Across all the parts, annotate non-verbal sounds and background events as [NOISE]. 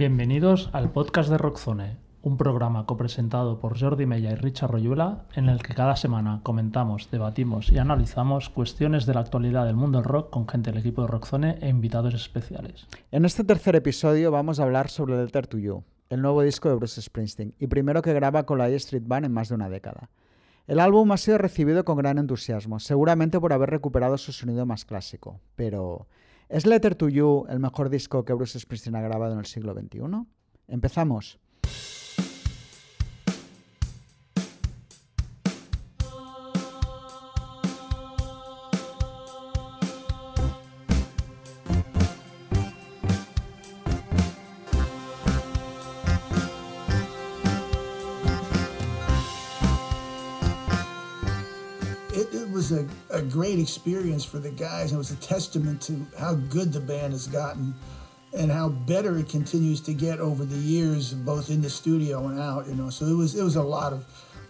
Bienvenidos al podcast de Rockzone, un programa copresentado por Jordi Mella y Richard Royula, en el que cada semana comentamos, debatimos y analizamos cuestiones de la actualidad del mundo del rock con gente del equipo de Rockzone e invitados especiales. En este tercer episodio vamos a hablar sobre Letter to You, el nuevo disco de Bruce Springsteen, y primero que graba con la E Street Band en más de una década. El álbum ha sido recibido con gran entusiasmo, seguramente por haber recuperado su sonido más clásico, pero ¿Es Letter to You el mejor disco que Bruce Springsteen ha grabado en el siglo XXI? Empezamos. Great experience for the guys. It was a testament to how good the band has gotten and how better it continues to get over the years, both in the studio and out. You know, so it was it was a lot of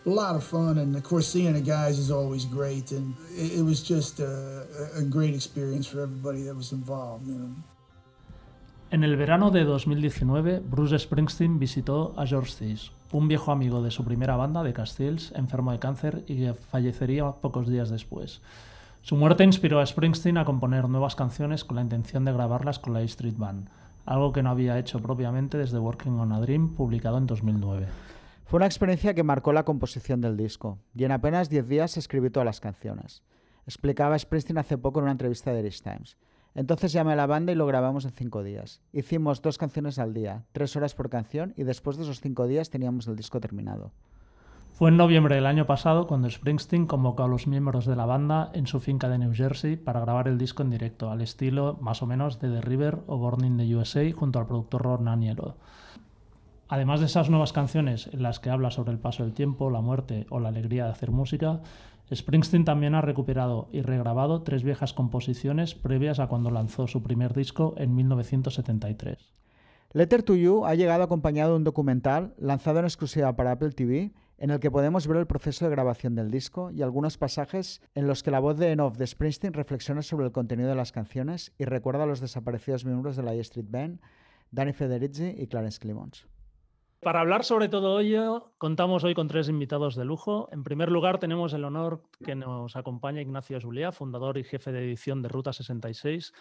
a lot of fun, and of course seeing the guys is always great, and it, it was just a, a, great experience for everybody that was involved. You know. En el verano de 2019, Bruce Springsteen visitó a George Thies, un viejo amigo de su primera banda, de Castiles, enfermo de cáncer y que fallecería pocos días después. Su muerte inspiró a Springsteen a componer nuevas canciones con la intención de grabarlas con la E Street Band, algo que no había hecho propiamente desde Working on a Dream, publicado en 2009. Fue una experiencia que marcó la composición del disco, y en apenas 10 días escribió todas las canciones. Explicaba Springsteen hace poco en una entrevista de Irish Times. Entonces llamé a la banda y lo grabamos en cinco días. Hicimos dos canciones al día, tres horas por canción, y después de esos cinco días teníamos el disco terminado. Fue en noviembre del año pasado cuando Springsteen convocó a los miembros de la banda en su finca de New Jersey para grabar el disco en directo, al estilo más o menos de The River o Born in the USA junto al productor Ron Anielo. Además de esas nuevas canciones en las que habla sobre el paso del tiempo, la muerte o la alegría de hacer música, Springsteen también ha recuperado y regrabado tres viejas composiciones previas a cuando lanzó su primer disco en 1973. Letter to You ha llegado acompañado de un documental lanzado en exclusiva para Apple TV en el que podemos ver el proceso de grabación del disco y algunos pasajes en los que la voz de Enough de Springsteen reflexiona sobre el contenido de las canciones y recuerda a los desaparecidos miembros de la E Street Band, Danny Federici y Clarence Clemons. Para hablar sobre todo ello, contamos hoy con tres invitados de lujo. En primer lugar, tenemos el honor que nos acompaña Ignacio Zulia, fundador y jefe de edición de Ruta 66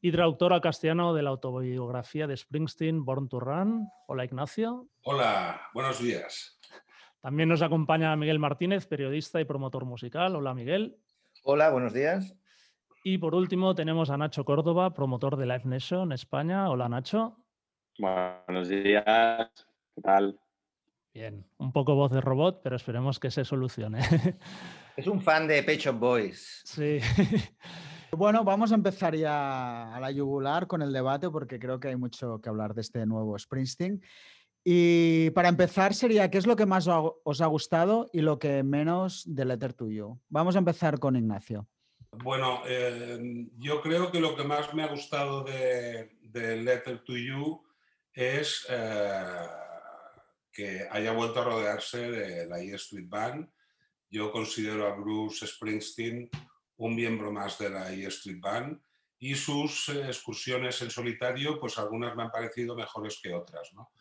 y traductor al castellano de la autobiografía de Springsteen, Born to Run. Hola, Ignacio. Hola, buenos días. También nos acompaña Miguel Martínez, periodista y promotor musical. Hola, Miguel. Hola, buenos días. Y por último tenemos a Nacho Córdoba, promotor de Live Nation España. Hola, Nacho. Buenos días. ¿Qué tal? Bien, un poco voz de robot, pero esperemos que se solucione. [LAUGHS] Es un fan de Pet Boys. Sí. [LAUGHS] Bueno, vamos a empezar ya a la yugular con el debate porque creo que hay mucho que hablar de este nuevo Springsteen. Y para empezar sería, ¿qué es lo que más os ha gustado y lo que menos de Letter to You? Vamos a empezar con Ignacio. Bueno, eh, yo creo que lo que más me ha gustado de, Letter to You es eh, que haya vuelto a rodearse de la E Street Band. Yo considero a Bruce Springsteen un miembro más de la E Street Band y sus eh, excursiones en solitario, pues algunas me han parecido mejores que otras. ¿no?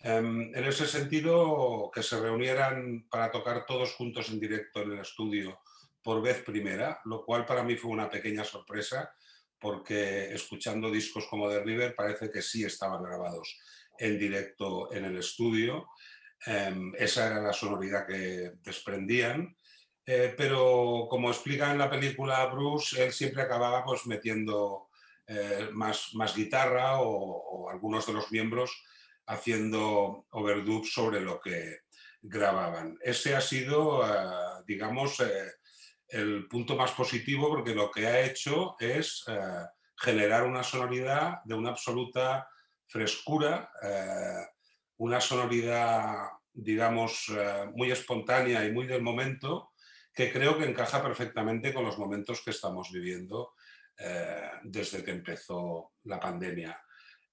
Em, en ese sentido, que se reunieran para tocar todos juntos en directo en el estudio por vez primera, lo cual para mí fue una pequeña sorpresa, porque escuchando discos como The River parece que sí estaban grabados en directo en el estudio. Em, esa era la sonoridad que desprendían. Eh, pero como explica en la película Bruce, él siempre acababa pues, metiendo eh, más, guitarra o, o algunos de los miembros haciendo overdub sobre lo que grababan. Ese ha sido, eh, digamos, eh, el punto más positivo porque lo que ha hecho es eh, generar una sonoridad de una absoluta frescura, una sonoridad, digamos, muy espontánea y muy del momento, que creo que encaja perfectamente con los momentos que estamos viviendo desde que empezó la pandemia.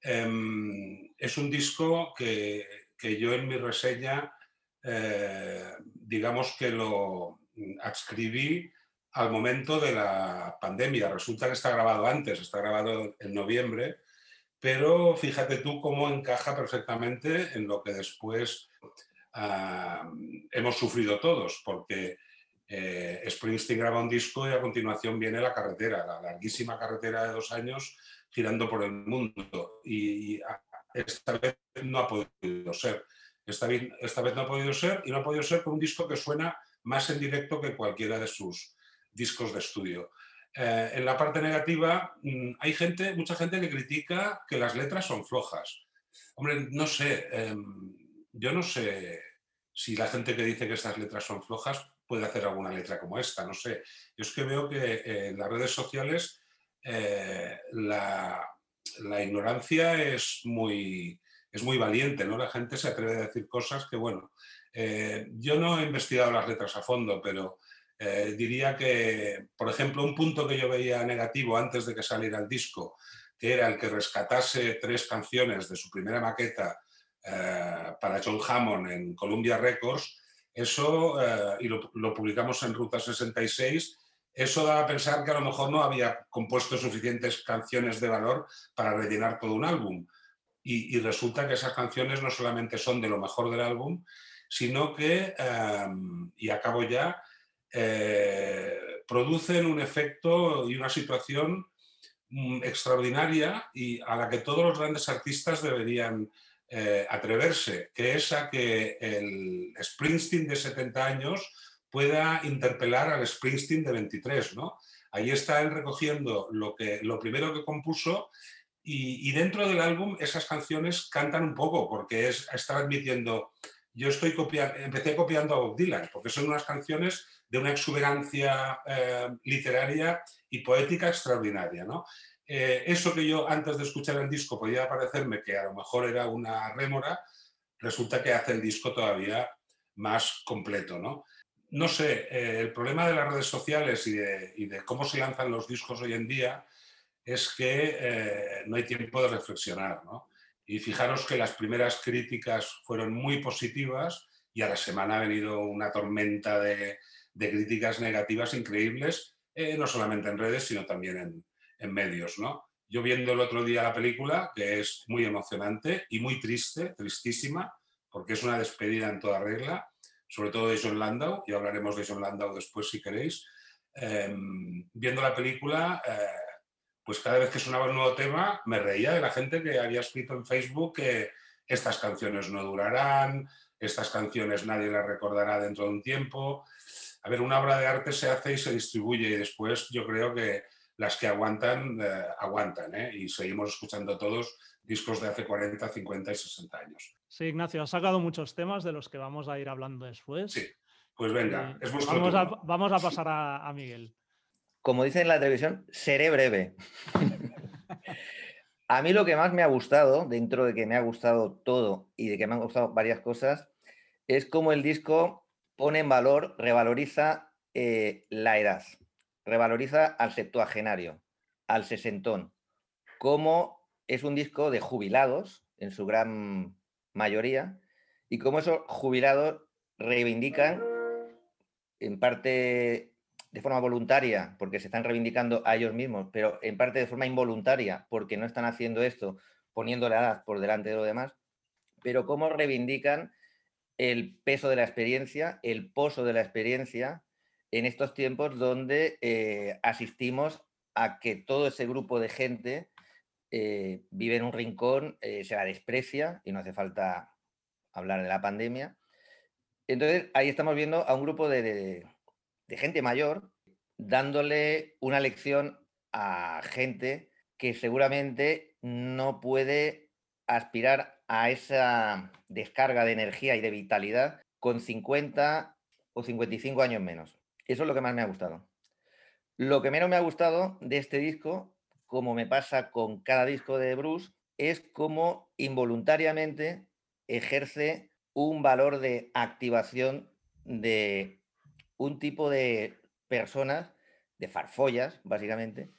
Em, es un disco que, yo en mi reseña, eh, digamos que lo adscribí al momento de la pandemia. Resulta que está grabado antes, está grabado en noviembre, pero fíjate tú cómo encaja perfectamente en lo que después hemos sufrido todos, porque eh, Springsteen graba un disco y a continuación viene la carretera, la larguísima carretera de dos años girando por el mundo. Y, esta vez no ha podido ser. Esta vez, esta vez no ha podido ser y no ha podido ser con un disco que suena más en directo que cualquiera de sus discos de estudio. Eh, en la parte negativa, mm, hay gente, mucha gente que critica que las letras son flojas. Hombre, no sé, em, yo no sé si la gente que dice que estas letras son flojas puede hacer alguna letra como esta, no sé. Yo es que veo que eh, en las redes sociales eh, la, ignorancia es muy, es muy valiente, ¿no? La gente se atreve a decir cosas que, bueno, yo no he investigado las letras a fondo, pero eh, diría que, por ejemplo, un punto que yo veía negativo antes de que saliera el disco, que era el que rescatase tres canciones de su primera maqueta eh, para John Hammond en Columbia Records, eso, eh, y lo, publicamos en Ruta 66, eso da a pensar que a lo mejor no había compuesto suficientes canciones de valor para rellenar todo un álbum. Y, resulta que esas canciones no solamente son de lo mejor del álbum, sino que, y acabo ya, eh, producen un efecto y una situación mm, extraordinaria y a la que todos los grandes artistas deberían eh, atreverse, que es a que el Springsteen de 70 años pueda interpelar al Springsteen de 23, ¿no? Ahí está él recogiendo lo, que, lo primero que compuso y, dentro del álbum esas canciones cantan un poco porque es, está admitiendo, yo estoy copiando, empecé copiando a Bob Dylan porque son unas canciones de una exuberancia eh, literaria y poética extraordinaria. ¿no? Eh, eso que yo antes de escuchar el disco podía parecerme que a lo mejor era una rémora, resulta que hace el disco todavía más completo. No, no sé, eh, el problema de las redes sociales y de, cómo se lanzan los discos hoy en día es que no hay tiempo de reflexionar. ¿no? Y fijaros que las primeras críticas fueron muy positivas y a la semana ha venido una tormenta de, de críticas negativas increíbles, eh, no solamente en redes, sino también en, en, medios. ¿no? Yo viendo el otro día la película, que es muy emocionante y muy triste, tristísima, porque es una despedida en toda regla, sobre todo de John Landau, y hablaremos de John Landau después si queréis. Em, viendo la película, eh, pues cada vez que sonaba un nuevo tema, me reía de la gente que había escrito en Facebook que estas canciones no durarán, estas canciones nadie las recordará dentro de un tiempo a ver, una obra de arte se hace y se distribuye y después yo creo que las que aguantan, eh, aguantan, ¿eh? y seguimos escuchando todos discos de hace 40, 50 y 60 años. Sí, Ignacio, has sacado muchos temas de los que vamos a ir hablando después. Sí, pues venga, es vuestro vamos, A, vamos a pasar a, a Miguel. Como dicen en la televisión, seré breve. [LAUGHS] a mí lo que más me ha gustado, dentro de que me ha gustado todo y de que me han gustado varias cosas, es como el disco pone en valor, revaloriza eh, la edad, revaloriza al septuagenario, al sesentón, como es un disco de jubilados, en su gran mayoría, y como esos jubilados reivindican, en parte de forma voluntaria, porque se están reivindicando a ellos mismos, pero en parte de forma involuntaria, porque no están haciendo esto poniendo la edad por delante de lo demás, pero cómo reivindican el peso de la experiencia, el pozo de la experiencia en estos tiempos donde eh, asistimos a que todo ese grupo de gente eh, vive en un rincón, eh, se la desprecia y no hace falta hablar de la pandemia. Entonces ahí estamos viendo a un grupo de, de gente mayor dándole una lección a gente que seguramente no puede aspirar a esa descarga de energía y de vitalidad con 50 o 55 años menos. Eso es lo que más me ha gustado. Lo que menos me ha gustado de este disco, como me pasa con cada disco de Bruce, es cómo involuntariamente ejerce un valor de activación de un tipo de personas, de farfollas, básicamente,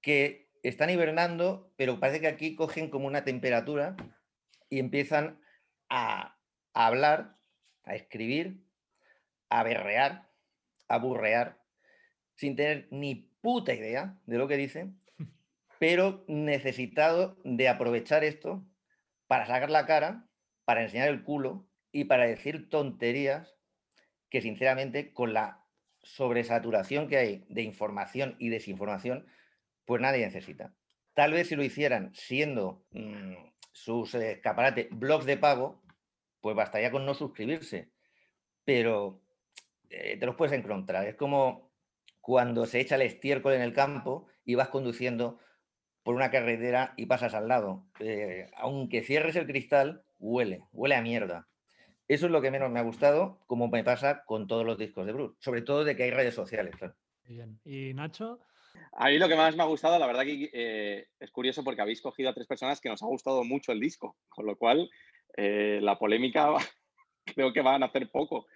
que están hibernando, pero parece que aquí cogen como una temperatura y empiezan a, hablar, a escribir, a berrear, a burrear, sin tener ni puta idea de lo que dicen, pero necesitado de aprovechar esto para sacar la cara, para enseñar el culo y para decir tonterías que sinceramente con la sobresaturación que hay de información y desinformación, pues nadie necesita. Tal vez si lo hicieran siendo mm, sus escaparates blogs de pago, pues bastaría con no suscribirse. Pero eh, te los puedes encontrar. Es como cuando se echa el estiércol en el campo y vas conduciendo por una carretera y pasas al lado. Eh, aunque cierres el cristal, huele, huele a mierda. Eso es lo que menos me ha gustado, como me pasa con todos los discos de Bruce, sobre todo de que hay redes sociales. Bien. ¿Y Nacho? A mí lo que más me ha gustado, la verdad que eh, es curioso porque habéis cogido a tres personas que nos ha gustado mucho el disco, con lo cual eh, la polémica [LAUGHS] creo que van a hacer poco.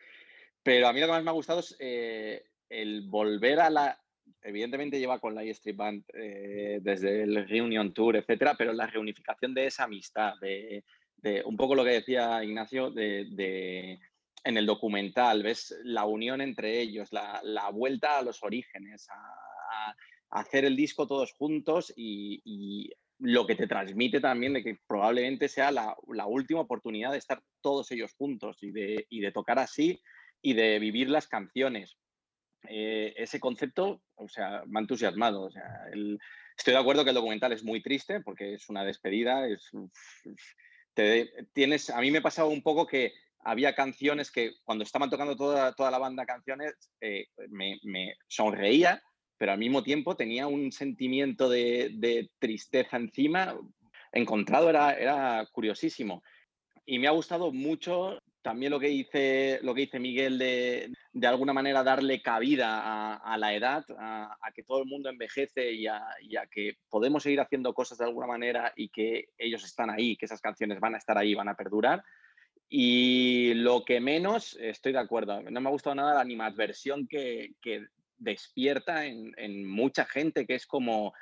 Pero a mí lo que más me ha gustado es eh, el volver a la... Evidentemente lleva con la Street Band desde el Reunion Tour, etcétera, pero la reunificación de esa amistad, de, un poco lo que decía Ignacio, de, en el documental, ves la unión entre ellos, la, vuelta a los orígenes, a, hacer el disco todos juntos y, lo que te transmite también de que probablemente sea la, última oportunidad de estar todos ellos juntos y de, de, tocar así y de vivir las canciones. Eh, ese concepto, o sea, me ha entusiasmado. O sea, estoy de acuerdo que el documental es muy triste porque es una despedida, es tienes, a mí me pasaba un poco que había canciones que cuando estaban tocando toda, toda la banda canciones eh, me, sonreía, pero al mismo tiempo tenía un sentimiento de, tristeza encima encontrado, era, era curiosísimo. Y me ha gustado mucho también lo que dice, lo que dice Miguel de, de alguna manera darle cabida a, la edad, a, que todo el mundo envejece y a, que podemos seguir haciendo cosas de alguna manera y que ellos están ahí, que esas canciones van a estar ahí, van a perdurar. Y lo que menos, estoy de acuerdo, no me ha gustado nada la animadversión que, que despierta en, en mucha gente, que es como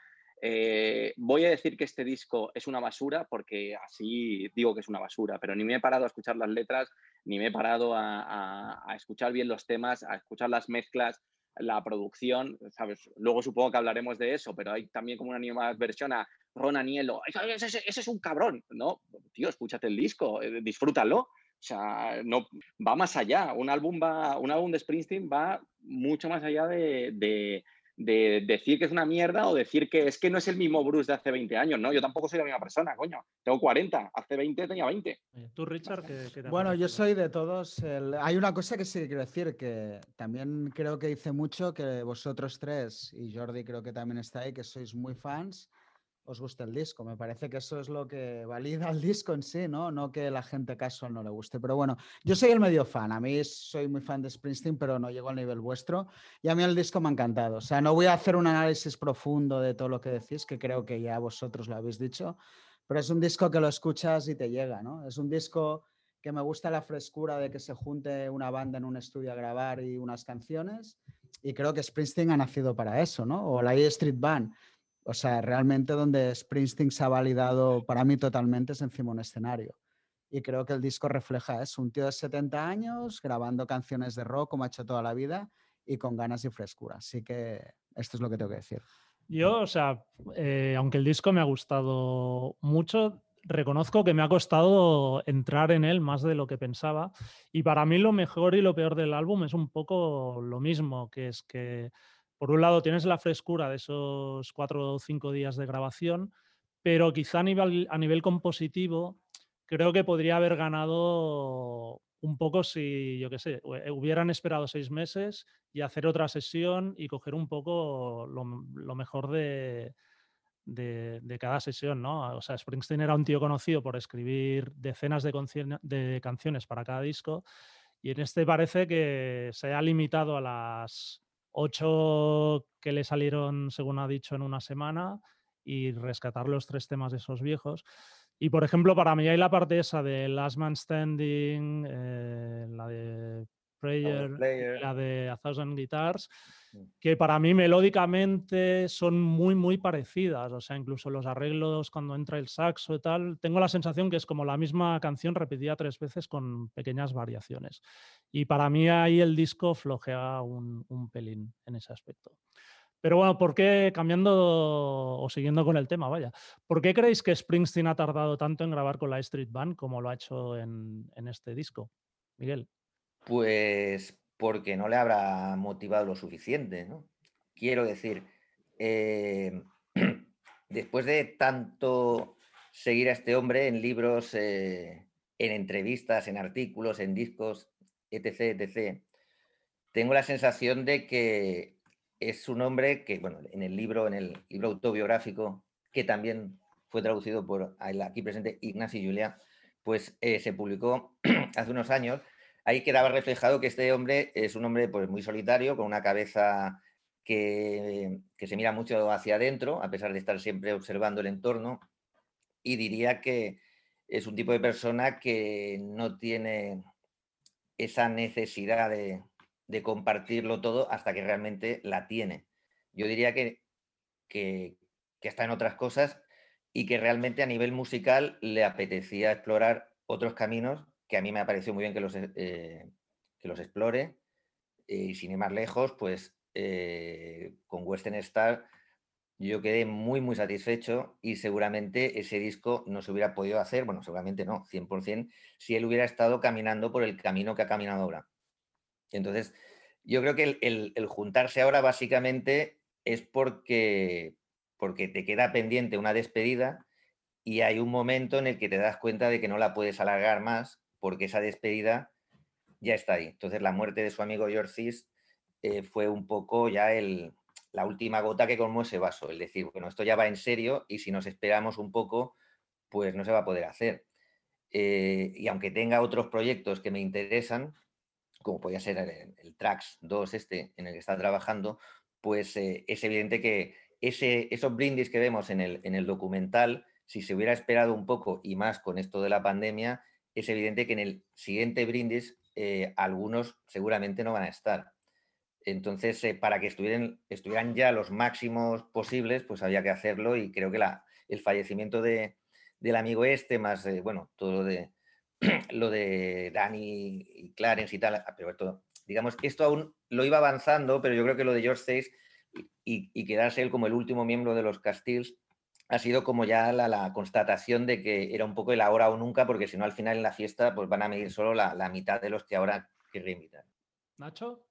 eh, voy a decir que este disco es una basura porque así digo que es una basura, pero ni me he parado a escuchar las letras, ni me he parado a, escuchar bien los temas, a escuchar las mezclas, la producción, ¿sabes? Luego supongo que hablaremos de eso, pero hay también como una versión a Ron Anielo, ese, es un cabrón, ¿no? Tío, escúchate el disco, eh, disfrútalo. O sea, no, va más allá. Un álbum, va, un álbum de Springsteen va mucho más allá de decir que es una mierda o decir que es que no es el mismo Bruce de hace 20 años, ¿no? Yo tampoco soy la misma persona, coño. Tengo 40, hace 20 tenía 20. ¿Tú, Richard? bueno, yo soy de todos. Hay una cosa que sí quiero decir, que también creo que hice mucho, que vosotros tres, y Jordi creo que también está ahí, que sois muy fans os guste el disco. Me parece que eso es lo que valida el disco en sí, ¿no? No que la gente casual no le guste. Pero bueno, yo soy el medio fan. A mí soy muy fan de Springsteen, pero no llego al nivel vuestro. Y a mí el disco me ha encantado. O sea, no voy a hacer un análisis profundo de todo lo que decís, que creo que ya vosotros lo habéis dicho. Pero es un disco que lo escuchas y te llega, ¿no? Es un disco que me gusta la frescura de que se junte una banda en un estudio a grabar y unas canciones. Y creo que Springsteen ha nacido para eso, ¿no? O la E Street Band o sea, realmente donde Springsteen se ha validado para mí totalmente es encima un escenario. Y creo que el disco refleja eso, un tío de 70 años grabando canciones de rock como ha hecho toda la vida y con ganas y frescura. Así que esto es lo que tengo que decir. Yo, o sea, eh, aunque el disco me ha gustado mucho, reconozco que me ha costado entrar en él más de lo que pensaba. Y para mí lo mejor y lo peor del álbum es un poco lo mismo, que es que por un lado tienes la frescura de esos cuatro o cinco días de grabación, pero quizá a nivel, compositivo creo que podría haber ganado un poco si, yo qué sé, hubieran esperado seis meses y hacer otra sesión y coger un poco lo, mejor de, cada sesión, ¿no? O sea, Springsteen era un tío conocido por escribir decenas de, de canciones para cada disco y en este parece que se ha limitado a las ocho que le salieron, según ha dicho, en una semana y rescatar los tres temas de esos viejos. Y por ejemplo, para mí hay la parte esa de Last Man Standing, eh, la de Prayer, la de A Thousand Guitars, mm. que para mí melódicamente son muy, muy parecidas. O sea, incluso los arreglos cuando entra el saxo y tal, tengo la sensación que es como la misma canción repetida tres veces con pequeñas variaciones. Y para mí ahí el disco flojea un, pelín en ese aspecto. Pero bueno, ¿por qué, cambiando o siguiendo con el tema, vaya, ¿por qué creéis que Springsteen ha tardado tanto en grabar con la Street Band como lo ha hecho en, este disco? Miguel. Pues porque no le habrá motivado lo suficiente, ¿no? Quiero decir, eh, [CLEARS THROAT] después de tanto seguir a este hombre en libros, eh, en entrevistas, en artículos, en discos, etc., tengo la sensación de que es un hombre que, bueno, en el libro, en el libro autobiográfico, que también fue traducido por el aquí presente Ignacio Julia, pues eh, se publicó [CLEARS THROAT] hace unos años. Ahí quedaba reflejado que este hombre es un hombre pues, muy solitario, con una cabeza que, que se mira mucho hacia adentro, a pesar de estar siempre observando el entorno. Y diría que es un tipo de persona que no tiene esa necesidad de, compartirlo todo hasta que realmente la tiene. Yo diría que, que, está en otras cosas y que realmente a nivel musical le apetecía explorar otros caminos que a mí me ha parecido muy bien que los, eh, que los explore. y sin ir más lejos, pues eh, con Western Star yo quedé muy, muy satisfecho y seguramente ese disco no se hubiera podido hacer, bueno, seguramente no, 100%, si él hubiera estado caminando por el camino que ha caminado ahora. Entonces, yo creo que el, juntarse ahora básicamente es porque, porque te queda pendiente una despedida y hay un momento en el que te das cuenta de que no la puedes alargar más porque esa despedida ya está ahí. Entonces la muerte de su amigo George Cis eh, fue un poco ya el, la última gota que colmó ese vaso. Es decir, bueno, esto ya va en serio y si nos esperamos un poco, pues no se va a poder hacer. Eh, y aunque tenga otros proyectos que me interesan, como podía ser el, el, Trax 2 este en el que está trabajando, pues eh, es evidente que ese, esos brindis que vemos en el, en el documental, si se hubiera esperado un poco y más con esto de la pandemia, es evidente que en el siguiente brindis eh, algunos seguramente no van a estar. Entonces, eh, para que estuvieran, ya los máximos posibles, pues había que hacerlo y creo que el fallecimiento de, del amigo este, más, bueno, todo de, [CLEARS THROAT] lo de Dani y Clarence y tal, ah, pero esto, digamos esto aún lo iba avanzando, pero yo creo que lo de George Stace y, quedarse él como el último miembro de los Castiles ha sido como ya la, constatación de que era un poco el ahora o nunca, porque si no al final en la fiesta pues van a medir solo la, mitad de los que ahora querría invitar. Nacho.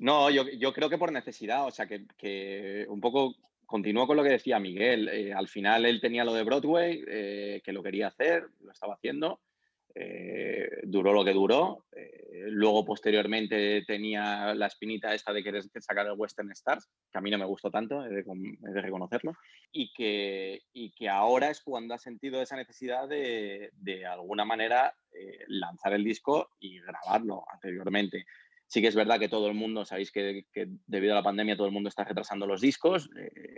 No, yo, creo que por necesidad, o sea, que, un poco continúo con lo que decía Miguel. Eh, al final él tenía lo de Broadway, eh, que lo quería hacer, lo estaba haciendo. Eh, duró lo que duró. Eh, luego, posteriormente, tenía la espinita esta de querer sacar el Western Stars, que a mí no me gustó tanto, he de, reconocerlo, y que, y que ahora es cuando ha sentido esa necesidad de, de alguna manera, eh, lanzar el disco y grabarlo anteriormente. Sí que es verdad que todo el mundo, sabéis que, debido a la pandemia todo el mundo está retrasando los discos.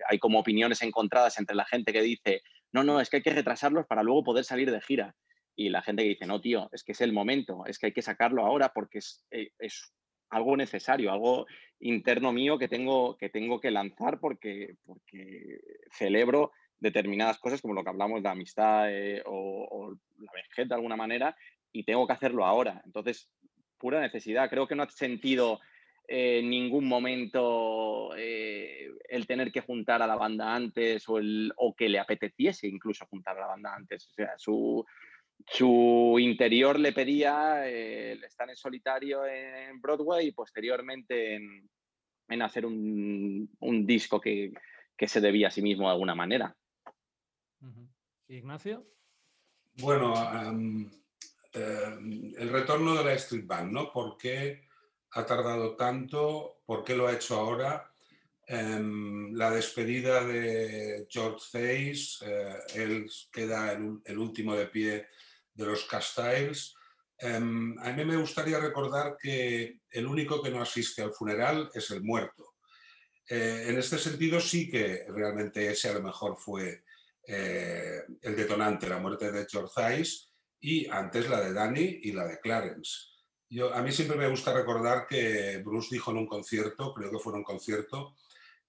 hay como opiniones encontradas entre la gente que dice, no, no, es que hay que retrasarlos para luego poder salir de gira y la gente que dice, no, tío, es que es el momento, es que hay que sacarlo ahora porque es, eh, es algo necesario, algo interno mío que tengo que, tengo que lanzar porque, porque celebro determinadas cosas como lo que hablamos de amistad eh, o, la vejez de alguna manera y tengo que hacerlo ahora. Entonces, pura necesidad. Creo que no ha sentido en ningún momento eh, el tener que juntar a la banda antes o, el, o que le apeteciese incluso juntar a la banda antes. O sea, su, su interior le pedía eh, estar en solitario en Broadway y posteriormente en, hacer un, disco que, se debía a sí mismo de alguna manera. Ignacio. Bueno, em, el retorno de la Street Band, ¿no? ¿Por qué ha tardado tanto? ¿Por qué lo ha hecho ahora? Em, la despedida de George Face, eh, él queda el, último de pie de los Castiles. Em, a mí me gustaría recordar que el único que no asiste al funeral es el muerto. Eh, en este sentido sí que realmente ese a lo mejor fue eh, el detonante, la muerte de George y antes la de Danny y la de Clarence. Yo, a mí siempre me gusta recordar que Bruce dijo en un concierto, creo que fue en un concierto,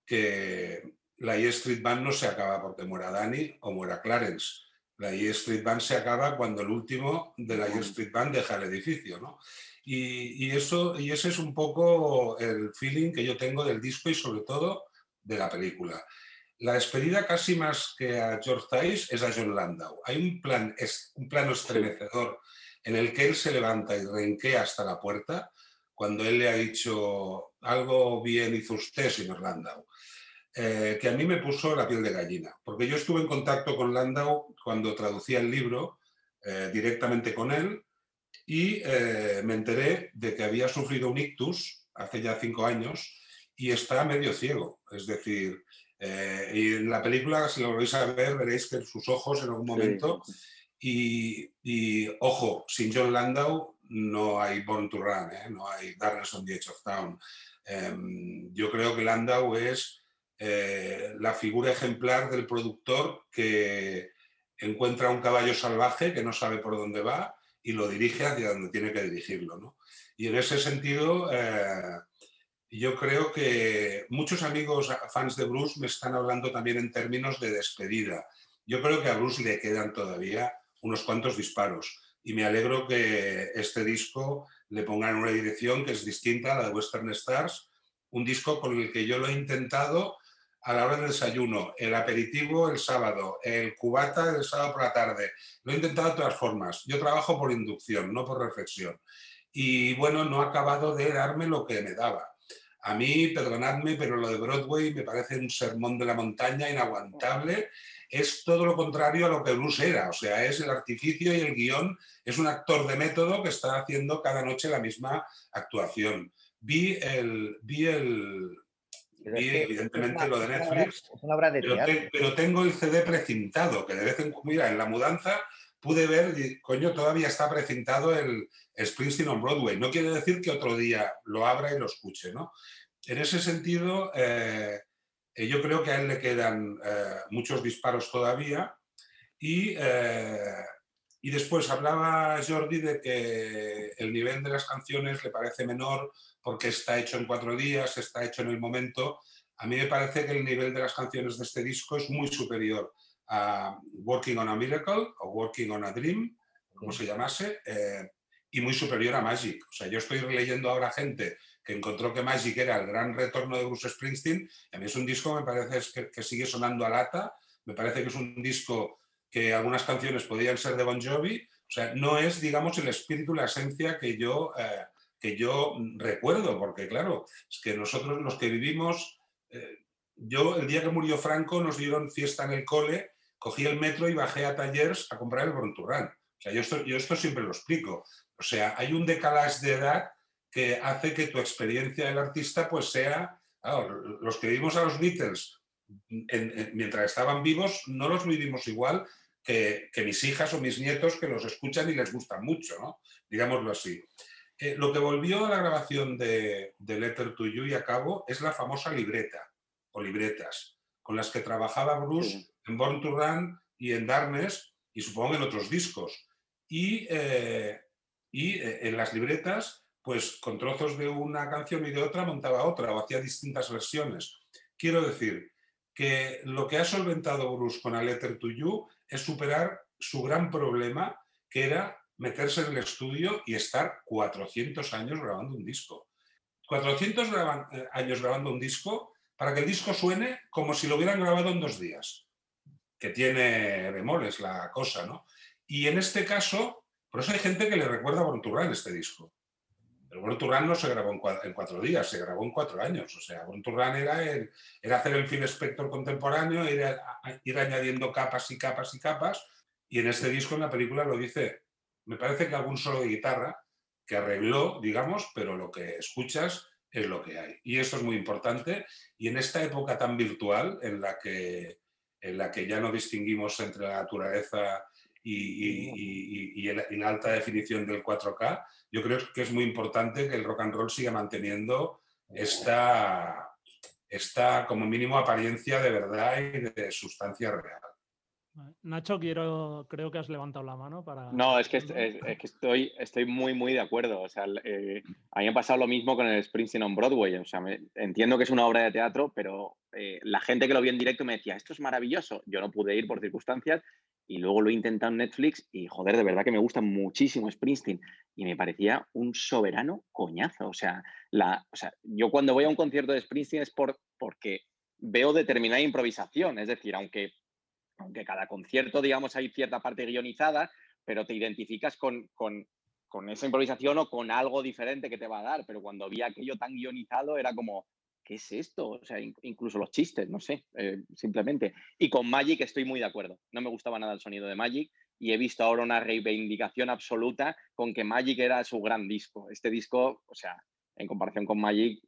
que la E Street Band no se acaba porque muera Danny o muera Clarence, la E Street Band se acaba cuando el último de la E Street Band deja el edificio, ¿no? Y, eso, y ese es un poco el feeling que yo tengo del disco y sobre todo de la película. La despedida casi más que a George Tice es a John Landau. Hay un, plan, es, un plano estremecedor en el que él se levanta y renquea hasta la puerta cuando él le ha dicho algo bien hizo usted, señor Landau. Eh, que a mí me puso la piel de gallina, porque yo estuve en contacto con Landau cuando traducía el libro eh, directamente con él y eh, me enteré de que había sufrido un ictus hace ya cinco años y está medio ciego. Es decir, y en la película, si lo vais a ver, veréis que sus ojos en algún momento... Y, y, ojo, sin John Landau no hay Born to Run, no hay Darkness on the Edge of Town. Em, yo creo que Landau es eh, la figura ejemplar del productor que encuentra un caballo salvaje que no sabe por dónde va y lo dirige hacia donde tiene que dirigirlo. Y en ese sentido, eh, yo creo que muchos amigos fans de Bruce me están hablando también en términos de despedida. Yo creo que a Bruce le quedan todavía unos cuantos disparos y me alegro que este disco le pongan una dirección que es distinta a la de Western Stars, un disco con el que yo lo he intentado a la hora del desayuno, el aperitivo el sábado, el cubata el sábado por la tarde. Lo he intentado de todas formas. Yo trabajo por inducción, no por reflexión. Y bueno, no ha acabado de darme lo que me daba. A mí, perdonadme, pero lo de Broadway me parece un sermón de la montaña inaguantable. Es todo lo contrario a lo que Bruce era. O sea, es el artificio y el guion. Es un actor de método que está haciendo cada noche la misma actuación. Vi el, vi el, y evidentemente lo de Netflix. pero, tengo el CD precintado, que de vez en cuando, mira, en la mudanza pude ver, coño, todavía está precintado el Springsteen on Broadway. No quiere decir que otro día lo abra y lo escuche, ¿no? En ese sentido, eh, eh, yo creo que a él le quedan eh, muchos disparos todavía y, y después hablaba Jordi de que el nivel de las canciones le parece menor porque está hecho en cuatro días, está hecho en el momento. A mí me parece que el nivel de las canciones de este disco es muy superior a Working on a Miracle o Working on a Dream, como se llamase, eh, y muy superior a Magic. O sea, yo estoy leyendo ahora gente que encontró que Magic era el gran retorno de Bruce Springsteen. A mí es un disco, me parece que, sigue sonando a lata. Me parece que es un disco que algunas canciones podían ser de Bon Jovi. O sea, no es, digamos, el espíritu, la esencia que yo eh, que yo recuerdo, porque claro, es que nosotros los que vivimos, eh, yo el día que murió Franco nos dieron fiesta en el cole, cogí el metro y bajé a Tallers a comprar el Bronturrán. O sea, yo esto, yo esto siempre lo explico. O sea, hay un decalage de edad que hace que tu experiencia del artista pues sea, los que vivimos a los Beatles mientras estaban vivos no los vivimos igual que, que, mis hijas o mis nietos que los escuchan y les gustan mucho, ¿no? digámoslo así. Eh, lo que volvió a la grabación de, Letter to You y a cabo es la famosa libreta o libretas con las que trabajaba Bruce en Born to Run y en Darkness y supongo en otros discos. Y, eh, y eh, en las libretas, pues con trozos de una canción y de otra montaba otra o hacía distintas versiones. Quiero decir que lo que ha solventado Bruce con A Letter to You es superar su gran problema, que era meterse en el estudio y estar 400 años grabando un disco. 400 eh, años grabando un disco para que el disco suene como si lo hubieran grabado en dos días, que tiene bemoles la cosa, ¿no? Y en este caso, por eso hay gente que le recuerda a Bonturran este disco. Pero Bonturran no se grabó en cuatro, días, se grabó en cuatro años. O sea, Bonturran era, era hacer el Phil Spector contemporáneo, ir, ir añadiendo capas y capas y capas. Y en este disco, en la película, lo dice me parece que algún solo de guitarra que arregló, digamos, pero lo que escuchas es lo que hay. Y eso es muy importante. Y en esta época tan virtual en la que, en la que ya no distinguimos entre la naturaleza y, la alta definición del 4K, yo creo que es muy importante que el rock and roll siga manteniendo esta, esta como mínimo apariencia de verdad y de sustancia real. Nacho, quiero, creo que has levantado la mano para. No, es que, estoy, estoy muy, muy de acuerdo. O sea, eh, a mí me ha pasado lo mismo con el Springsteen on Broadway. O sea, entiendo que es una obra de teatro, pero eh, la gente que lo vio en directo me decía, esto es maravilloso. Yo no pude ir por circunstancias y luego lo he intentado en Netflix y, joder, de verdad que me gusta muchísimo Springsteen. Y me parecía un soberano coñazo. O sea, la, o sea yo cuando voy a un concierto de Springsteen es por, porque veo determinada improvisación. Es decir, aunque, aunque cada concierto, digamos, hay cierta parte guionizada, pero te identificas con, con, con esa improvisación o con algo diferente que te va a dar. Pero cuando vi aquello tan guionizado era como, ¿qué es esto? O sea, incluso los chistes, no sé, eh, simplemente. Y con Magic estoy muy de acuerdo. No me gustaba nada el sonido de Magic y he visto ahora una reivindicación absoluta con que Magic era su gran disco. Este disco, o sea, en comparación con Magic,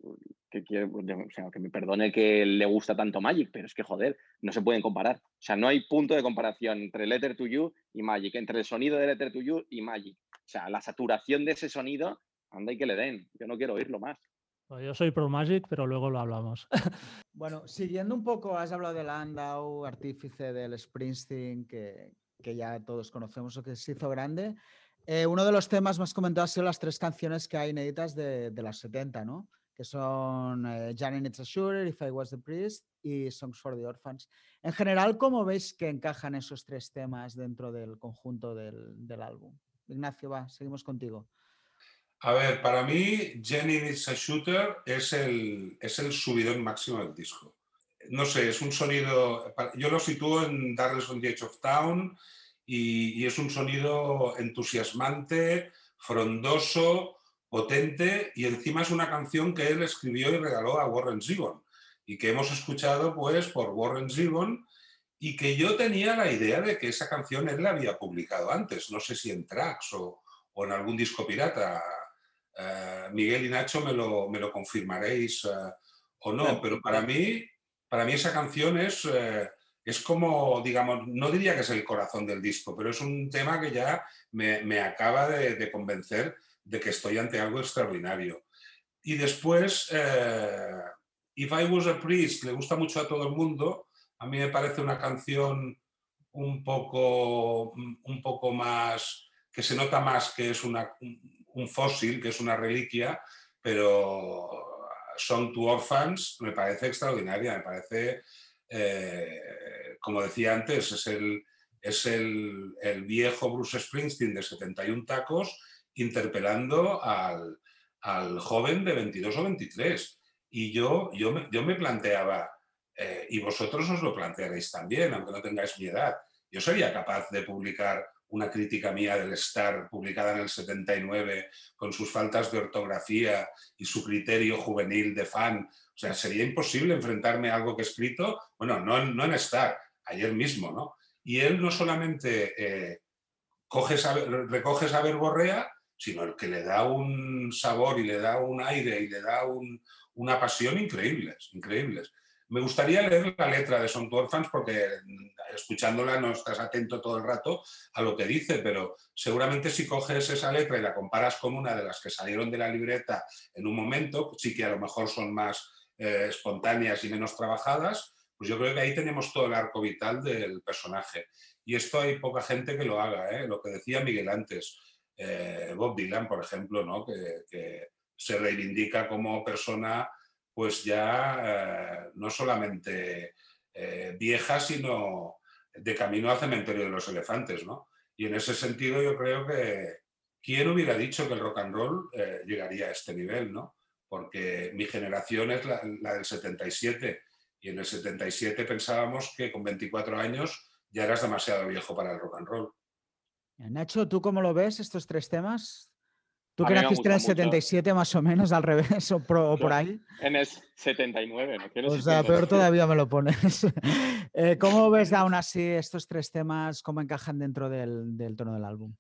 que, quiere, o sea, que me perdone que le gusta tanto Magic, pero es que joder, no se pueden comparar. O sea, no hay punto de comparación entre Letter to You y Magic, entre el sonido de Letter to You y Magic. O sea, la saturación de ese sonido, anda y que le den. Yo no quiero oírlo más. Pues yo soy pro Magic, pero luego lo hablamos. [LAUGHS] Bueno, siguiendo un poco, has hablado de Landau, artífice del Springsteen, que, que ya todos conocemos o que se hizo grande. Eh, uno de los temas más comentados ha sido las tres canciones que hay inéditas de, de las 70, ¿no? Que son eh, Janet It's a Shooter, If I Was the Priest y Songs for the Orphans. En general, ¿cómo veis que encajan esos tres temas dentro del conjunto del, del álbum? Ignacio, va, seguimos contigo. A ver, para mí, Jenny Needs a Shooter es el, es el subidón máximo del disco. No sé, es un sonido. Yo lo sitúo en Darkness on the Edge of Town y, y es un sonido entusiasmante, frondoso, potente y encima es una canción que él escribió y regaló a Warren Zevon y que hemos escuchado pues por Warren Zevon y que yo tenía la idea de que esa canción él la había publicado antes, no sé si en tracks o, o en algún disco pirata. Uh, Miguel y Nacho me lo, me lo confirmaréis uh, o no, pero para mí, para mí esa canción es, uh, es como, digamos, no diría que es el corazón del disco, pero es un tema que ya me, me acaba de, convencer de que estoy ante algo extraordinario. Y después, If I Was a Priest le gusta mucho a todo el mundo, a mí me parece una canción un poco, un poco más, que se nota más que es una, un fósil, que es una reliquia, pero Song to Orphans me parece extraordinaria, me parece, eh, como decía antes, es, el, es el, el, viejo Bruce Springsteen de 71 tacos interpelando al, al, joven de 22 o 23. Y yo, yo, me, yo me planteaba, eh, y vosotros os lo plantearéis también, aunque no tengáis mi edad, yo sería capaz de publicar una crítica mía del Star publicada en el 79 con sus faltas de ortografía y su criterio juvenil de fan. O sea, sería imposible enfrentarme a algo que he escrito, bueno, no, no en Star, ayer mismo, ¿no? Y él no solamente eh, coge recoge esa verborrea, sino que le da un sabor y le da un aire y le da un, una pasión increíbles, increíbles. Me gustaría leer la letra de Son Orphans porque escuchándola no estás atento todo el rato a lo que dice, pero seguramente si coges esa letra y la comparas con una de las que salieron de la libreta en un momento, sí que a lo mejor son más eh, espontáneas y menos trabajadas, pues yo creo que ahí tenemos todo el arco vital del personaje. Y esto hay poca gente que lo haga, ¿eh? lo que decía Miguel antes, eh, Bob Dylan, por ejemplo, ¿no? que se reivindica como persona pues ya eh, no solamente eh, vieja, sino de camino al cementerio de los elefantes, ¿no? Y en ese sentido yo creo que quién hubiera dicho que el rock and roll eh, llegaría a este nivel, ¿no? Porque mi generación es la, la, del 77 y en el 77 pensábamos que con 24 años ya eras demasiado viejo para el rock and roll. Nacho, ¿tú cómo lo ves estos tres temas? ¿Tú que naciste en el 77 mucho. más o menos, al revés o, pro, o por ahí? En el 79, no quiero O sea, peor todavía me lo pones. [LAUGHS] eh, ¿Cómo ves aún así estos tres temas, cómo encajan dentro del, del, tono del álbum?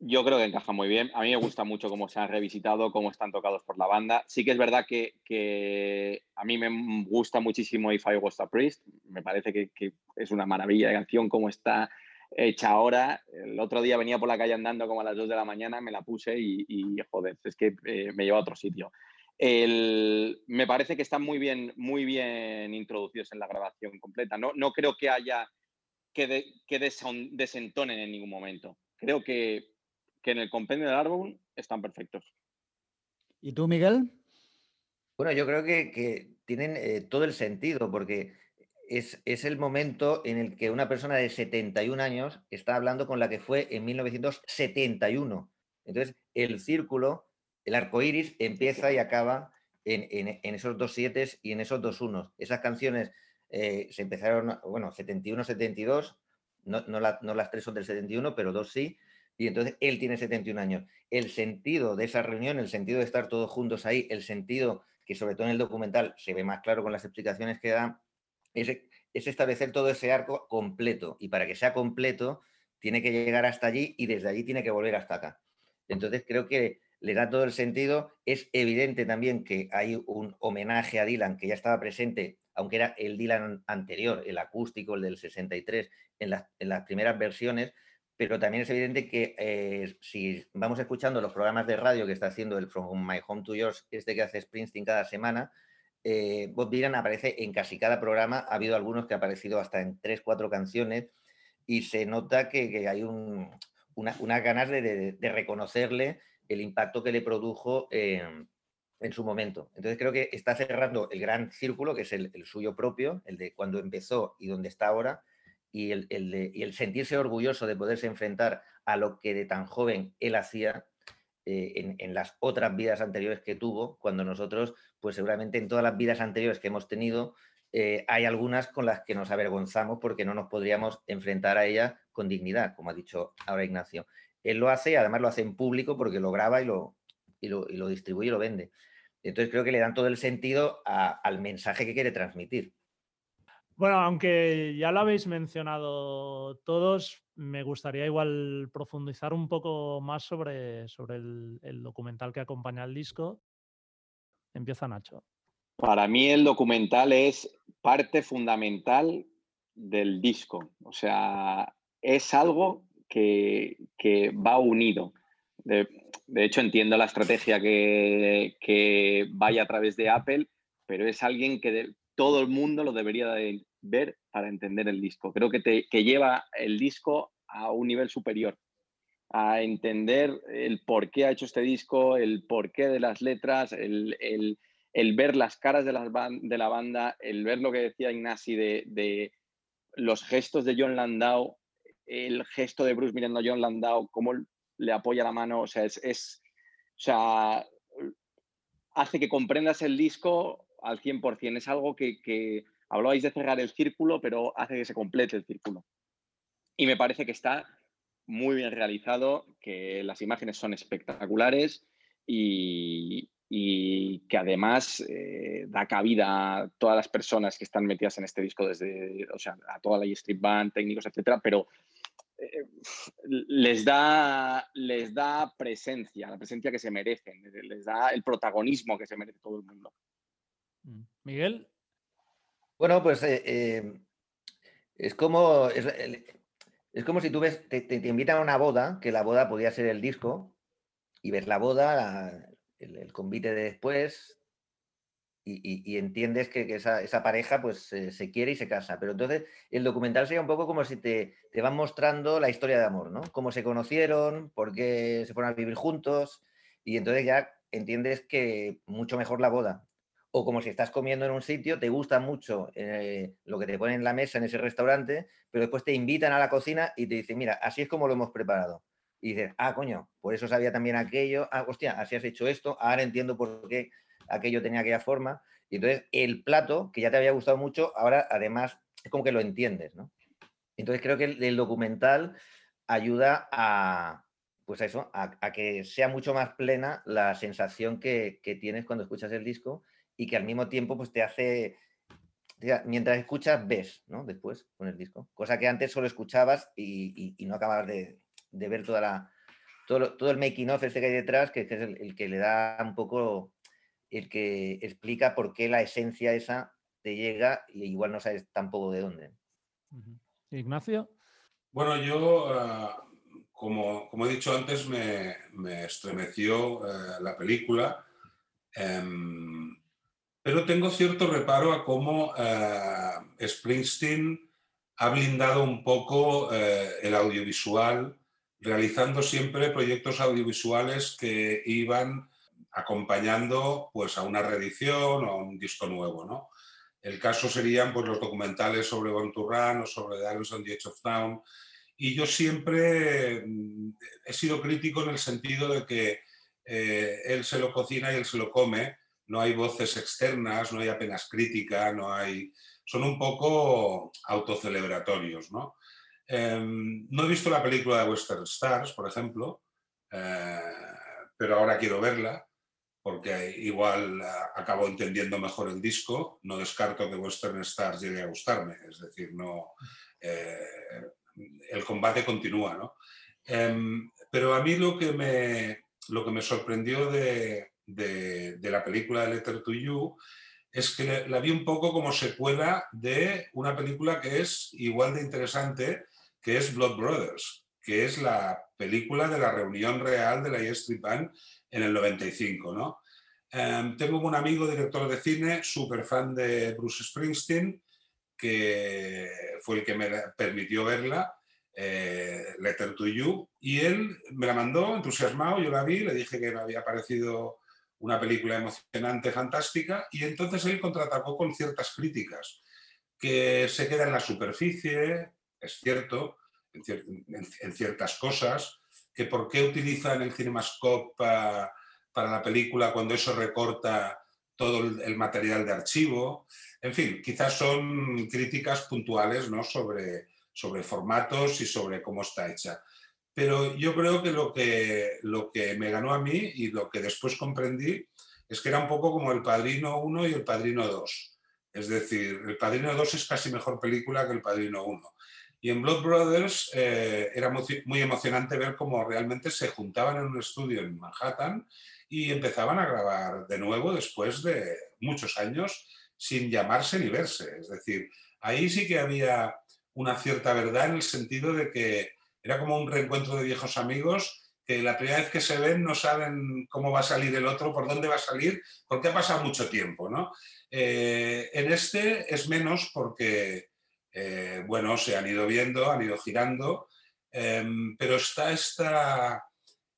Yo creo que encajan muy bien. A mí me gusta mucho cómo se han revisitado, cómo están tocados por la banda. Sí que es verdad que, que a mí me gusta muchísimo If I Was a Priest. Me parece que, que es una maravilla de canción, cómo está hecha ahora. El otro día venía por la calle andando como a las 2 de la mañana, me la puse y, y joder, es que eh, me lleva a otro sitio. El, me parece que están muy bien, muy bien introducidos en la grabación completa. No, no creo que haya que, de, que deson, desentonen en ningún momento. Creo que, que en el compendio del álbum están perfectos. ¿Y tú, Miguel? Bueno, yo creo que, que tienen eh, todo el sentido, porque es, es, el momento en el que una persona de 71 años está hablando con la que fue en 1971. Entonces, el círculo, el arco iris, empieza y acaba en, esos dos siete y en esos dos unos. Esas canciones eh, se empezaron, bueno, 71-72, no, no, las tres son del 71, pero dos sí, y entonces él tiene 71 años. El sentido de esa reunión, el sentido de estar todos juntos ahí, el sentido que sobre todo en el documental se ve más claro con las explicaciones que da, es, es establecer todo ese arco completo. Y para que sea completo, tiene que llegar hasta allí y desde allí tiene que volver hasta acá. Entonces creo que le da todo el sentido. Es evidente también que hay un homenaje a Dylan que ya estaba presente, aunque era el Dylan anterior, el acústico, el del 63, en las, en las primeras versiones, pero también es evidente que eh, si vamos escuchando los programas de radio que está haciendo el From My Home to Yours, este que hace Springsteen cada semana, eh, Bob Dylan aparece en casi cada programa, ha habido algunos que ha aparecido hasta en tres, cuatro canciones, y se nota que, hay un, unas ganas de, reconocerle el impacto que le produjo en su momento. Entonces creo que está cerrando el gran círculo, que es el, suyo propio, el de cuando empezó y donde está ahora, y el, el, sentirse orgulloso de poderse enfrentar a lo que de tan joven él hacía eh, en, las otras vidas anteriores que tuvo, cuando nosotros, pues seguramente en todas las vidas anteriores que hemos tenido, eh, hay algunas con las que nos avergonzamos porque no nos podríamos enfrentar a ellas con dignidad, como ha dicho ahora Ignacio. Él lo hace, además lo hace en público porque lo graba y lo, y lo, y lo distribuye y lo vende. Entonces creo que le dan todo el sentido al mensaje que quiere transmitir. Bueno, aunque ya lo habéis mencionado todos, me gustaría igual profundizar un poco más sobre, sobre el, documental que acompaña al disco. Empieza Nacho. Para mí el documental es parte fundamental del disco. O sea, es algo que, va unido. De, hecho, entiendo la estrategia que, que, vaya a través de Apple, pero es alguien que, todo el mundo lo debería de ver para entender el disco. Creo que, te, lleva el disco a un nivel superior, a entender el por qué ha hecho este disco, el porqué de las letras, el, ver las caras de, las de, la banda, el ver lo que decía Ignasi de, los gestos de John Landau, el gesto de Bruce mirando a John Landau, cómo le apoya la mano, o sea, es, es o sea, hace que comprendas el disco al 100%. Es algo que, hablabais de cerrar el círculo, pero hace que se complete el círculo. Y me parece que está muy bien realizado, que las imágenes son espectaculares y, que además eh, da cabida a todas las personas que están metidas en este disco, desde, o sea, a toda la Street Band, técnicos, etcétera, pero eh, les, da, les da presencia, la presencia que se merecen, les da el protagonismo que se merece todo el mundo. Mm. Miguel. Bueno, pues eh, eh, es como es, como si tú ves, te, invitan a una boda, que la boda podía ser el disco, y ves la boda, el, convite de después, y, entiendes que, esa, pareja pues se quiere y se casa. Pero entonces el documental sería un poco como si te, te, van mostrando la historia de amor, ¿no? Cómo se conocieron, por qué se fueron a vivir juntos, y entonces ya entiendes que mucho mejor la boda o como si estás comiendo en un sitio, te gusta mucho eh, lo que te ponen en la mesa en ese restaurante, pero después te invitan a la cocina y te dicen, mira, así es como lo hemos preparado. Y dices, ah, coño, por eso sabía también aquello, ah, hostia, así has hecho esto, ahora entiendo por qué aquello tenía aquella forma. Y entonces el plato, que ya te había gustado mucho, ahora además es como que lo entiendes, ¿no? Entonces creo que el, documental ayuda a, pues eso, a, que sea mucho más plena la sensación que, que tienes cuando escuchas el disco y que al mismo tiempo pues te hace, mientras escuchas, ves, ¿no? Después con el disco. Cosa que antes solo escuchabas y, no acababas de, ver toda la, todo, todo el making of este que hay detrás, que, es el, que le da un poco, el que explica por qué la esencia esa te llega y igual no sabes tampoco de dónde. Ignacio. Bueno, yo, ah, como, como, he dicho antes, me, estremeció eh, la película. Em, pero tengo cierto reparo a cómo eh, Springsteen ha blindado un poco eh, el audiovisual, realizando siempre proyectos audiovisuales que iban acompañando pues, a una reedición o a un disco nuevo. ¿no? El caso serían pues, los documentales sobre Bon o sobre The Islands on the Edge of Town. Y yo siempre mm, he sido crítico en el sentido de que eh, él se lo cocina y él se lo come, no hay voces externas, no hay apenas crítica, no hay... Son un poco autocelebratorios, ¿no? Em, no he visto la película de Western Stars, por ejemplo, eh, pero ahora quiero verla porque igual acabo entendiendo mejor el disco. No descarto que Western Stars llegue a gustarme, es decir, no, eh, el combate continúa. ¿no? Em, pero a mí lo que me, lo que me sorprendió de, de, la película de Letter to You es que la vi un poco como secuela de una película que es igual de interesante, que es Blood Brothers, que es la película de la reunión real de la Street Band en el 95. ¿no? Em, tengo un amigo director de cine, súper fan de Bruce Springsteen, que fue el que me permitió verla, eh, Letter to You, y él me la mandó entusiasmado, yo la vi, le dije que me había parecido una película emocionante, fantástica, y entonces él contraatacó con ciertas críticas, que se queda en la superficie, es cierto, en, ciertas cosas, que por qué utilizan el CinemaScope para, para la película cuando eso recorta todo el, material de archivo. En fin, quizás son críticas puntuales ¿no? sobre, sobre formatos y sobre cómo está hecha. Pero yo creo que lo, que lo que me ganó a mí y lo que después comprendí es que era un poco como El Padrino 1 y El Padrino 2. Es decir, El Padrino 2 es casi mejor película que El Padrino 1. Y en Blood Brothers eh, era muy, emocionante ver cómo realmente se juntaban en un estudio en Manhattan y empezaban a grabar de nuevo después de muchos años sin llamarse ni verse. Es decir, ahí sí que había una cierta verdad en el sentido de que era como un reencuentro de viejos amigos que la primera vez que se ven no saben cómo va a salir el otro, por dónde va a salir, porque ha pasado mucho tiempo. ¿no? Eh, en este es menos porque, eh, bueno, se han ido viendo, han ido girando, em, pero está esta,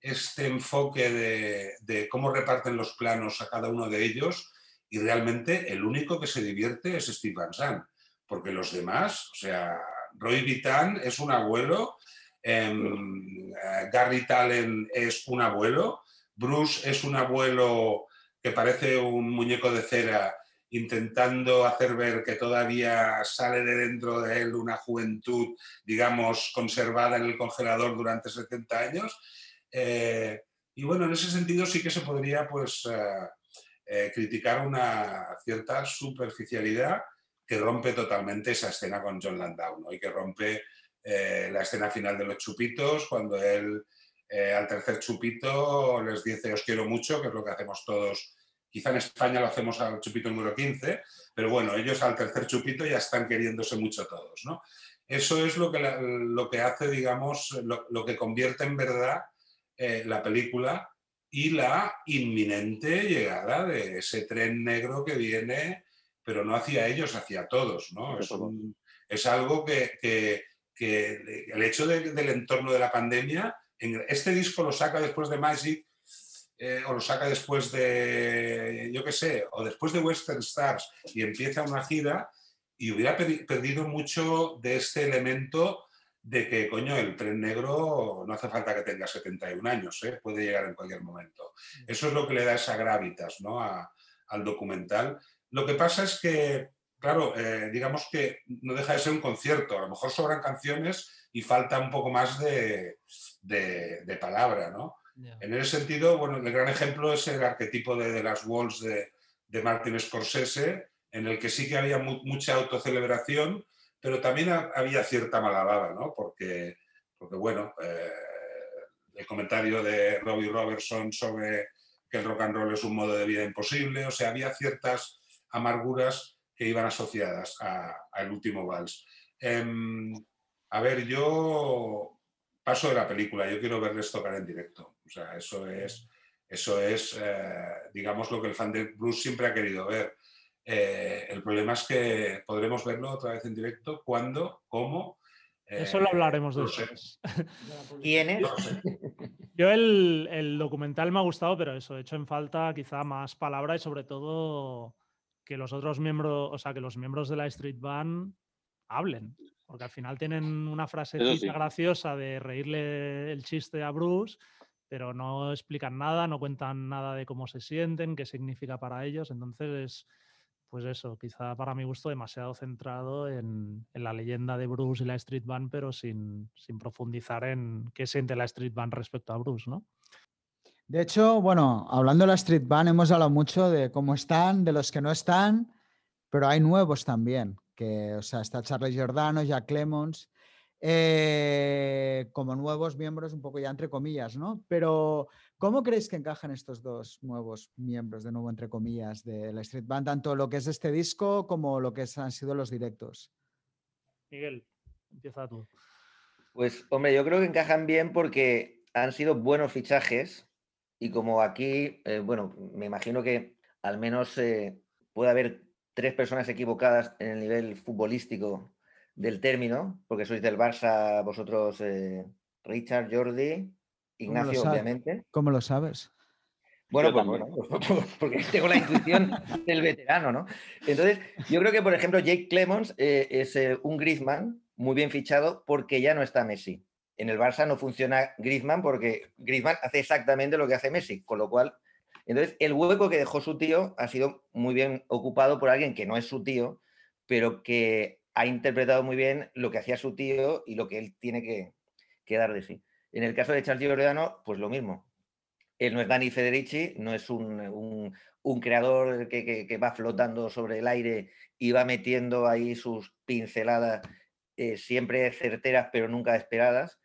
este enfoque de, de, cómo reparten los planos a cada uno de ellos y realmente el único que se divierte es Steve Van Zandt, porque los demás, o sea, Roy Vitan es un abuelo Gary Tallen es un abuelo, Bruce es un abuelo que parece un muñeco de cera intentando hacer ver que todavía sale de dentro de él una juventud, digamos, conservada en el congelador durante 70 años. Eh, y bueno, en ese sentido sí que se podría pues, eh, criticar una cierta superficialidad que rompe totalmente esa escena con John Landau ¿no? y que rompe eh, la escena final de los chupitos, cuando él eh, al tercer chupito les dice os quiero mucho, que es lo que hacemos todos. Quizá en España lo hacemos al chupito número 15, pero bueno, ellos al tercer chupito ya están queriéndose mucho todos. ¿no? Eso es lo que, lo que hace, digamos, lo, que convierte en verdad eh, la película y la inminente llegada de ese tren negro que viene, pero no hacia ellos, hacia todos. ¿no? Es, es algo que, que que el hecho del entorno de la pandemia, este disco lo saca después de Magic eh, o lo saca después de, yo qué sé, o después de Western Stars y empieza una gira y hubiera perdido mucho de este elemento de que, coño, el tren negro no hace falta que tenga 71 años, ¿eh? puede llegar en cualquier momento. Eso es lo que le da esa gravitas ¿no? al documental. Lo que pasa es que claro, eh, digamos que no deja de ser un concierto, a lo mejor sobran canciones y falta un poco más de, palabra, ¿no? En ese sentido, bueno, el gran ejemplo es el arquetipo de, las Walls de, de, Martin Scorsese, en el que sí que había mucha autocelebración, pero también había cierta malababa, ¿no? Porque, porque bueno, eh, el comentario de Robbie Robertson sobre que el rock and roll es un modo de vida imposible, o sea, había ciertas amarguras que iban asociadas al último vals. Em, a ver, yo paso de la película, yo quiero verles tocar en directo. O sea, eso es, eso es eh, digamos, lo que el fan de blues siempre ha querido ver. Eh, el problema es que podremos verlo otra vez en directo. ¿Cuándo? ¿Cómo? Eso lo hablaremos después. [LAUGHS] ¿Quién es? [LAUGHS] Yo el, el, documental me ha gustado, pero eso, he hecho en falta quizá más palabra y sobre todo que los otros miembros, o sea, que los miembros de la Street Band hablen, porque al final tienen una frase graciosa de reírle el chiste a Bruce, pero no explican nada, no cuentan nada de cómo se sienten, qué significa para ellos. Entonces es, pues eso, quizá para mi gusto demasiado centrado en, la leyenda de Bruce y la Street Band, pero sin, sin, profundizar en qué siente la Street Band respecto a Bruce, ¿no? De hecho, bueno, hablando de la Street Band, hemos hablado mucho de cómo están, de los que no están, pero hay nuevos también, que, o sea, está Charles Giordano, Jack Clemons, eh, como nuevos miembros, un poco ya entre comillas, ¿no? Pero, ¿cómo creéis que encajan estos dos nuevos miembros, de nuevo entre comillas, de la Street Band, tanto lo que es este disco como lo que han sido los directos? Miguel, empieza tú. Pues, hombre, yo creo que encajan bien porque han sido buenos fichajes y como aquí, eh, bueno, me imagino que al menos eh, puede haber tres personas equivocadas en el nivel futbolístico del término, porque sois del Barça, vosotros, eh, Richard, Jordi, Ignacio, obviamente. ¿Cómo lo sabes? Bueno, pues bueno, pues [LAUGHS] porque tengo la intuición del veterano, ¿no? Entonces, yo creo que, por ejemplo, Jake Clemons eh, es eh, un Griezmann muy bien fichado porque ya no está Messi. En el Barça no funciona Griezmann porque Griezmann hace exactamente lo que hace Messi, con lo cual, entonces el hueco que dejó su tío ha sido muy bien ocupado por alguien que no es su tío, pero que ha interpretado muy bien lo que hacía su tío y lo que él tiene que, dar de sí. En el caso de Charles Giordano, pues lo mismo. Él no es Dani Federici, no es un, creador que, va flotando sobre el aire y va metiendo ahí sus pinceladas eh, siempre certeras pero nunca esperadas.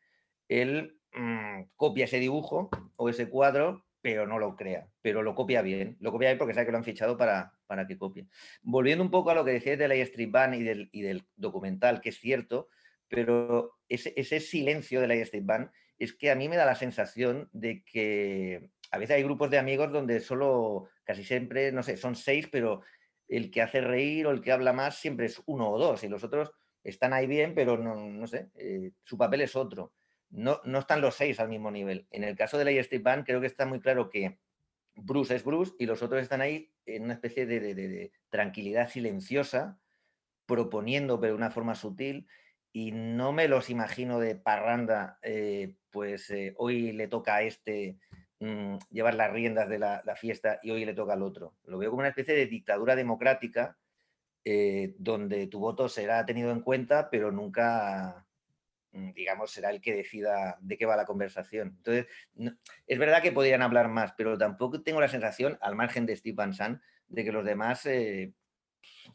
Él mm, copia ese dibujo o ese cuadro pero no lo crea, pero lo copia bien. Lo copia bien porque sabe que lo han fichado para, para que copie. Volviendo un poco a lo que decías de la Street Band y del, y del documental, que es cierto, pero ese, ese silencio de la Street Band es que a mí me da la sensación de que a veces hay grupos de amigos donde solo, casi siempre, no sé, son seis, pero el que hace reír o el que habla más siempre es uno o dos, y los otros están ahí bien, pero no, no sé, eh, su papel es otro no, no están los seis al mismo nivel. En el caso de la Street creo que está muy claro que Bruce es Bruce y los otros están ahí en una especie de, tranquilidad silenciosa, proponiendo pero de una forma sutil y no me los imagino de parranda, eh, pues eh, hoy le toca a este mm, llevar las riendas de la, fiesta y hoy le toca al otro. Lo veo como una especie de dictadura democrática eh, donde tu voto será tenido en cuenta, pero nunca digamos, será el que decida de qué va la conversación. Entonces, es verdad que podrían hablar más, pero tampoco tengo la sensación, al margen de Steve Van Sant, de que los demás eh,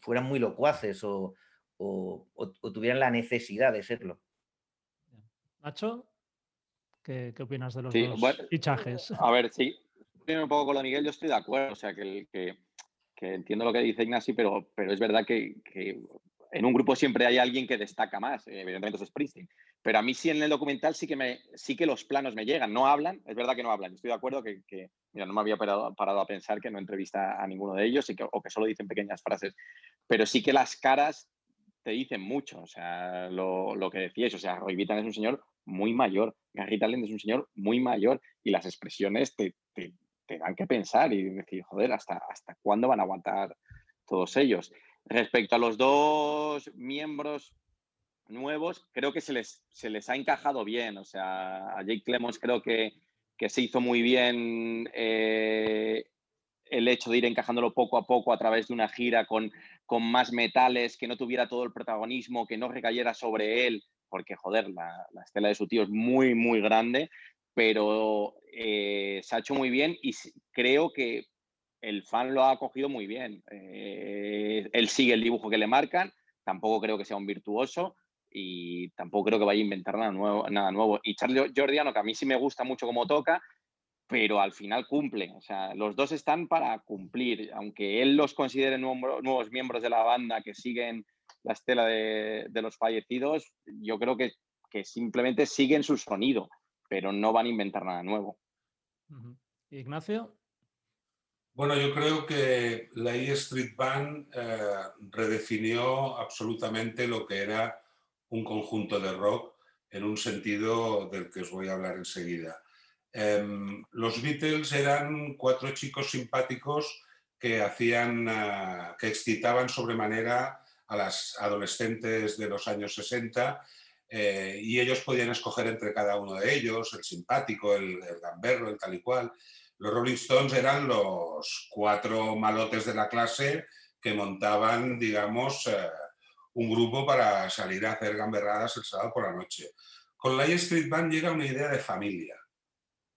fueran muy locuaces o, tuvieran la necesidad de serlo. Nacho, ¿qué, opinas de los dos fichajes? A ver, sí, un poco con lo Miguel, yo estoy de acuerdo, o sea, que, que, entiendo lo que dice Ignacio, pero, pero es verdad que, en un grupo siempre hay alguien que destaca más, eh, evidentemente es Springsteen. Pero a mí sí en el documental sí que, me, sí que los planos me llegan, no hablan, es verdad que no hablan. Estoy de acuerdo que, mira, no me había parado, a pensar que no entrevista a ninguno de ellos y que, o que solo dicen pequeñas frases, pero sí que las caras te dicen mucho, o sea, lo, que decíais, o sea, Roy Vitan es un señor muy mayor, Gary Talent es un señor muy mayor y las expresiones te dan que pensar y decir, joder, ¿hasta, ¿hasta cuándo van a aguantar todos ellos? Respecto a los dos miembros nuevos, creo que se les, se les ha encajado bien. O sea, a Jake Clemons creo que, se hizo muy bien eh, el hecho de ir encajándolo poco a poco a través de una gira con, con más metales, que no tuviera todo el protagonismo, que no recayera sobre él, porque joder, la, estela de su tío es muy, muy grande, pero eh, se ha hecho muy bien y creo que el fan lo ha cogido muy bien. Eh, él sigue el dibujo que le marcan, tampoco creo que sea un virtuoso y tampoco creo que vaya a inventar nada nuevo. Y Charlie Jordiano, que a mí sí me gusta mucho como toca, pero al final cumple. O sea, los dos están para cumplir, aunque él los considere nuevos miembros de la banda que siguen la estela de, los fallecidos, yo creo que, que, simplemente siguen su sonido, pero no van a inventar nada nuevo. Ignacio. Bueno, yo creo que la E Street Band eh, redefinió absolutamente lo que era un conjunto de rock en un sentido del que os voy a hablar enseguida. Em, los Beatles eran cuatro chicos simpáticos que hacían, eh, que excitaban sobremanera a las adolescentes de los años 60 eh, y ellos podían escoger entre cada uno de ellos, el simpático, el, el gamberro, el tal y cual. Los Rolling Stones eran los cuatro malotes de la clase que montaban, digamos, eh, un grupo para salir a hacer gamberradas el sábado por la noche. Con la Street Band llega una idea de familia.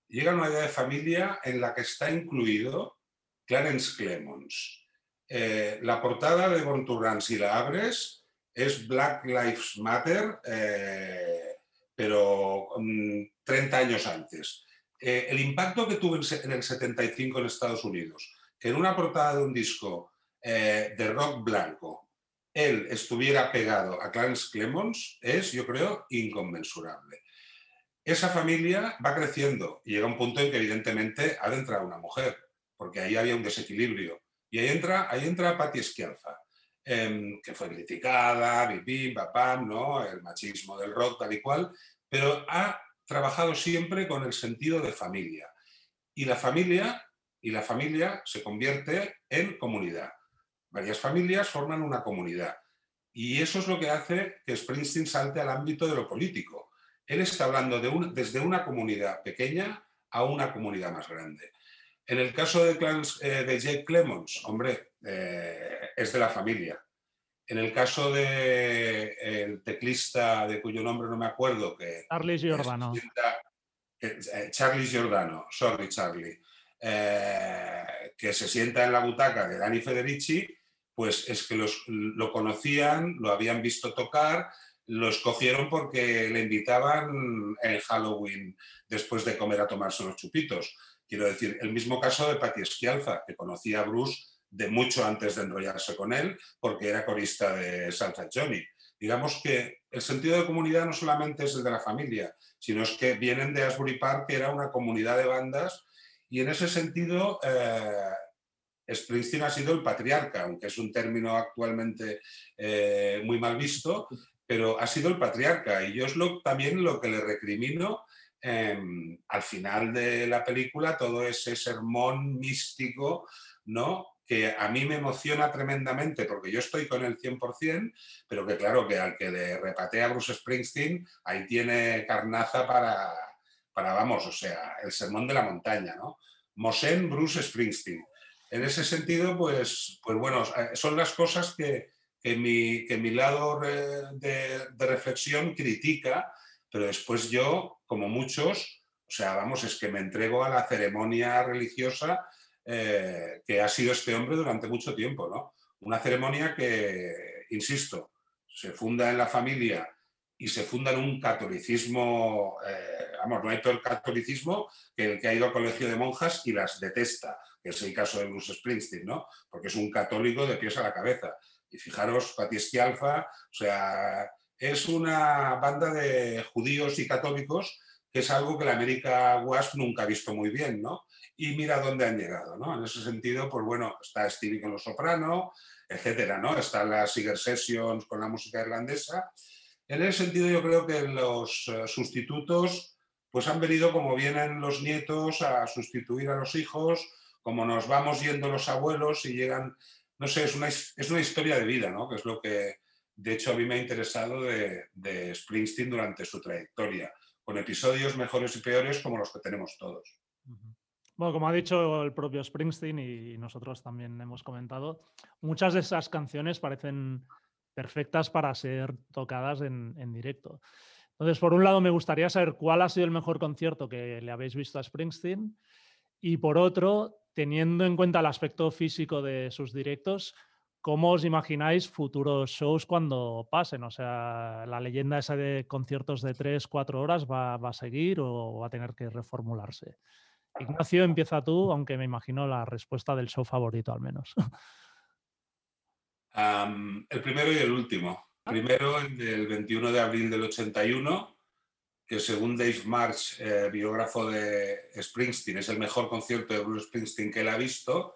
Llega una idea de familia en la que está incluido Clarence Clemons. Eh, la portada de Born to Run, si la abres, es Black Lives Matter, eh, pero 30 mm, años antes. Eh, el impacto que tuvo en, el 75 en Estados Unidos, que en una portada de un disco de rock blanco él estuviera pegado a Clarence Clemons, es, yo creo, inconmensurable. Esa familia va creciendo y llega un punto en que evidentemente ha de entrar una mujer, porque ahí había un desequilibrio. Y ahí entra, ahí entra Patti Schialfa, em, que fue criticada, bim, papam, ¿no? el machismo del rock, tal y cual, pero ha trabajado siempre con el sentido de familia. Y la familia, y la familia se convierte en comunidad. Varias familias forman una comunidad. Y eso es lo que hace que Springsteen salte al ámbito de lo político. Él está hablando de desde una comunidad pequeña a una comunidad más grande. En el caso de, eh, de Jake Clemons, hombre, eh, es de la familia. En el caso del el teclista de cuyo nombre no me acuerdo, que... Charlie Giordano. Eh, Charlie Giordano, sorry Charlie, que se sienta en la butaca de Dani Federici, pues es que los, lo conocían, lo habían visto tocar, lo escogieron porque le invitaban en Halloween después de comer a tomarse unos chupitos. Quiero decir, el mismo caso de Patti Schialfa, que conocía a Bruce de mucho antes de enrollarse con él, porque era corista de Salsa Johnny. Digamos que el sentido de comunidad no solamente es el de la familia, sino es que vienen de Asbury Park, que era una comunidad de bandas, y en ese sentido eh, Springsteen ha sido el patriarca, aunque es un término actualmente eh, muy mal visto, pero ha sido el patriarca. Y yo es lo, también lo que le recrimino Em, al final de la película todo ese sermón místico, ¿no? Que a mí me emociona tremendamente porque yo estoy con el 100%, pero que claro que al que le repatea Bruce Springsteen, ahí tiene carnaza para, para, vamos, o sea, el sermón de la montaña, ¿no? Mosén Bruce Springsteen. En ese sentido, pues, pues bueno, son las cosas que, que, mi, que mi lado de, de reflexión critica, pero después yo, como muchos, o sea, vamos, es que me entrego a la ceremonia religiosa eh, que ha sido este hombre durante mucho tiempo, ¿no? Una ceremonia que, insisto, se funda en la familia y se funda en un catolicismo, eh, vamos, no hay peor catolicismo que el que ha ido al colegio de monjas y las detesta, que es el caso de Bruce Springsteen, ¿no? Porque es un católico de pies a la cabeza. Y fijaros, Pati Alfa, o sea, es una banda de judíos y católicos que es algo que la América Wasp nunca ha visto muy bien, ¿no? Y mira dónde han llegado, ¿no? En ese sentido, pues bueno, está Stevie con los soprano, etcétera, ¿no? Están las Seeger Sessions con la música irlandesa. En ese sentido, yo creo que los eh, sustitutos, pues han venido como vienen los nietos a sustituir a los hijos, como nos vamos yendo los abuelos y llegan, no sé, es una, es una historia de vida, ¿no? Que es lo que, de hecho, a mí me ha interesado de, Springsteen durante su trayectoria, con episodios mejores y peores como los que tenemos todos. Bueno, como ha dicho el propio Springsteen y nosotros también hemos comentado, muchas de esas canciones parecen perfectas para ser tocadas en, directo. Entonces, por un lado, me gustaría saber cuál ha sido el mejor concierto que le habéis visto a Springsteen y por otro, teniendo en cuenta el aspecto físico de sus directos, ¿Cómo os imagináis futuros shows cuando pasen? O sea, ¿la leyenda esa de conciertos de 3, 4 horas va, a seguir o va a tener que reformularse? Ignacio, empieza tú, aunque me imagino la respuesta del show favorito al menos. el primero y el último. Ah. Primero, el del 21 de abril del 81, que según Dave March, eh, biógrafo de Springsteen, es el mejor concierto de Bruce Springsteen que él ha visto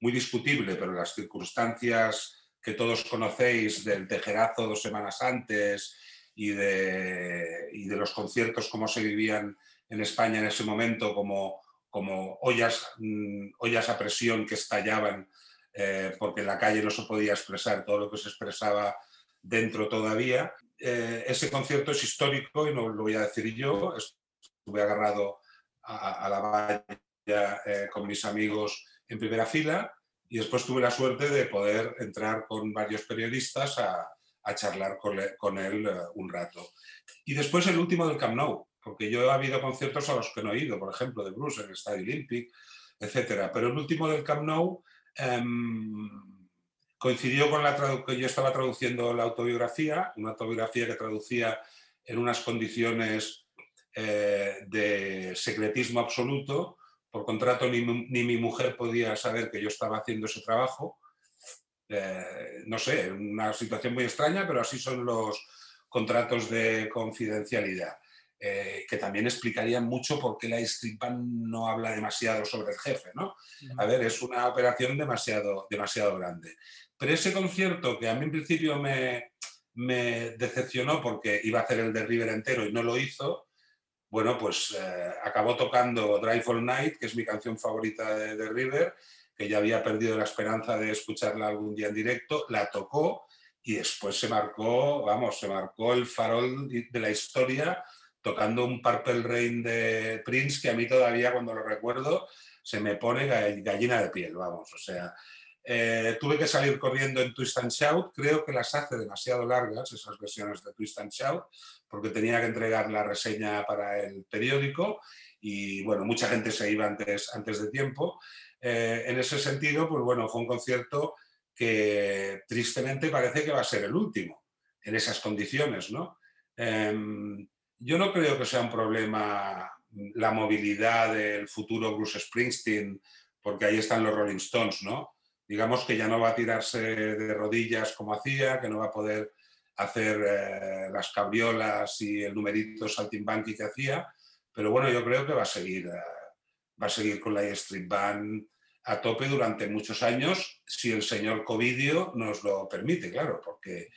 muy discutible, pero las circunstancias que todos conocéis del tejerazo dos semanas antes y de, y de los conciertos como se vivían en España en ese momento, como, como ollas, mm, ollas a presión que estallaban eh, porque en la calle no se podía expresar todo lo que se expresaba dentro todavía. Eh, ese concierto es histórico y no lo voy a decir yo, estuve agarrado a, la valla eh, con mis amigos en primera fila y después tuve la suerte de poder entrar con varios periodistas a, charlar con, él eh, un rato. Y después el último del Camp Nou, porque yo he habido conciertos a los que no he ido, por ejemplo, de Bruce en el Olympic, etc. Pero el último del Camp Nou em, coincidió con la que yo estaba traduciendo la autobiografía, una autobiografía que traducía en unas condiciones eh, de secretismo absoluto. Por contrato, ni, mi mujer podía saber que yo estaba haciendo ese trabajo. Eh, no sé, una situación muy extraña, pero así son los contratos de confidencialidad. Eh, que también explicarían mucho por qué la Street no habla demasiado sobre el jefe, ¿no? A ver, es una operación demasiado, demasiado grande. Pero ese concierto que a mí en principio me, me decepcionó porque iba a hacer el de River entero y no lo hizo, bueno, pues eh, acabó tocando Drive All Night, que es mi canción favorita de, River, que ya había perdido la esperanza de escucharla algún día en directo, la tocó y después se marcó, vamos, se marcó el farol de la historia tocando un Purple Rain de Prince que a mí todavía cuando lo recuerdo se me pone gallina de piel, vamos, o sea, eh, tuve que salir corriendo en Twist and Shout. Creo que las hace demasiado largas, esas versiones de Twist and Shout, porque tenía que entregar la reseña para el periódico y, bueno, mucha gente se iba antes, antes de tiempo. Eh, en ese sentido, pues bueno, fue un concierto que tristemente parece que va a ser el último en esas condiciones, ¿no? Em, yo no creo que sea un problema la movilidad del futuro Bruce Springsteen, porque ahí están los Rolling Stones, ¿no? digamos que ya no va a tirarse de rodillas como hacía, que no va a poder hacer eh, las cabriolas y el numerito saltimbanqui que hacía, pero bueno, yo creo que va a seguir, eh, va a seguir con la Street Band a tope durante muchos años, si el señor Covidio nos lo permite, claro, porque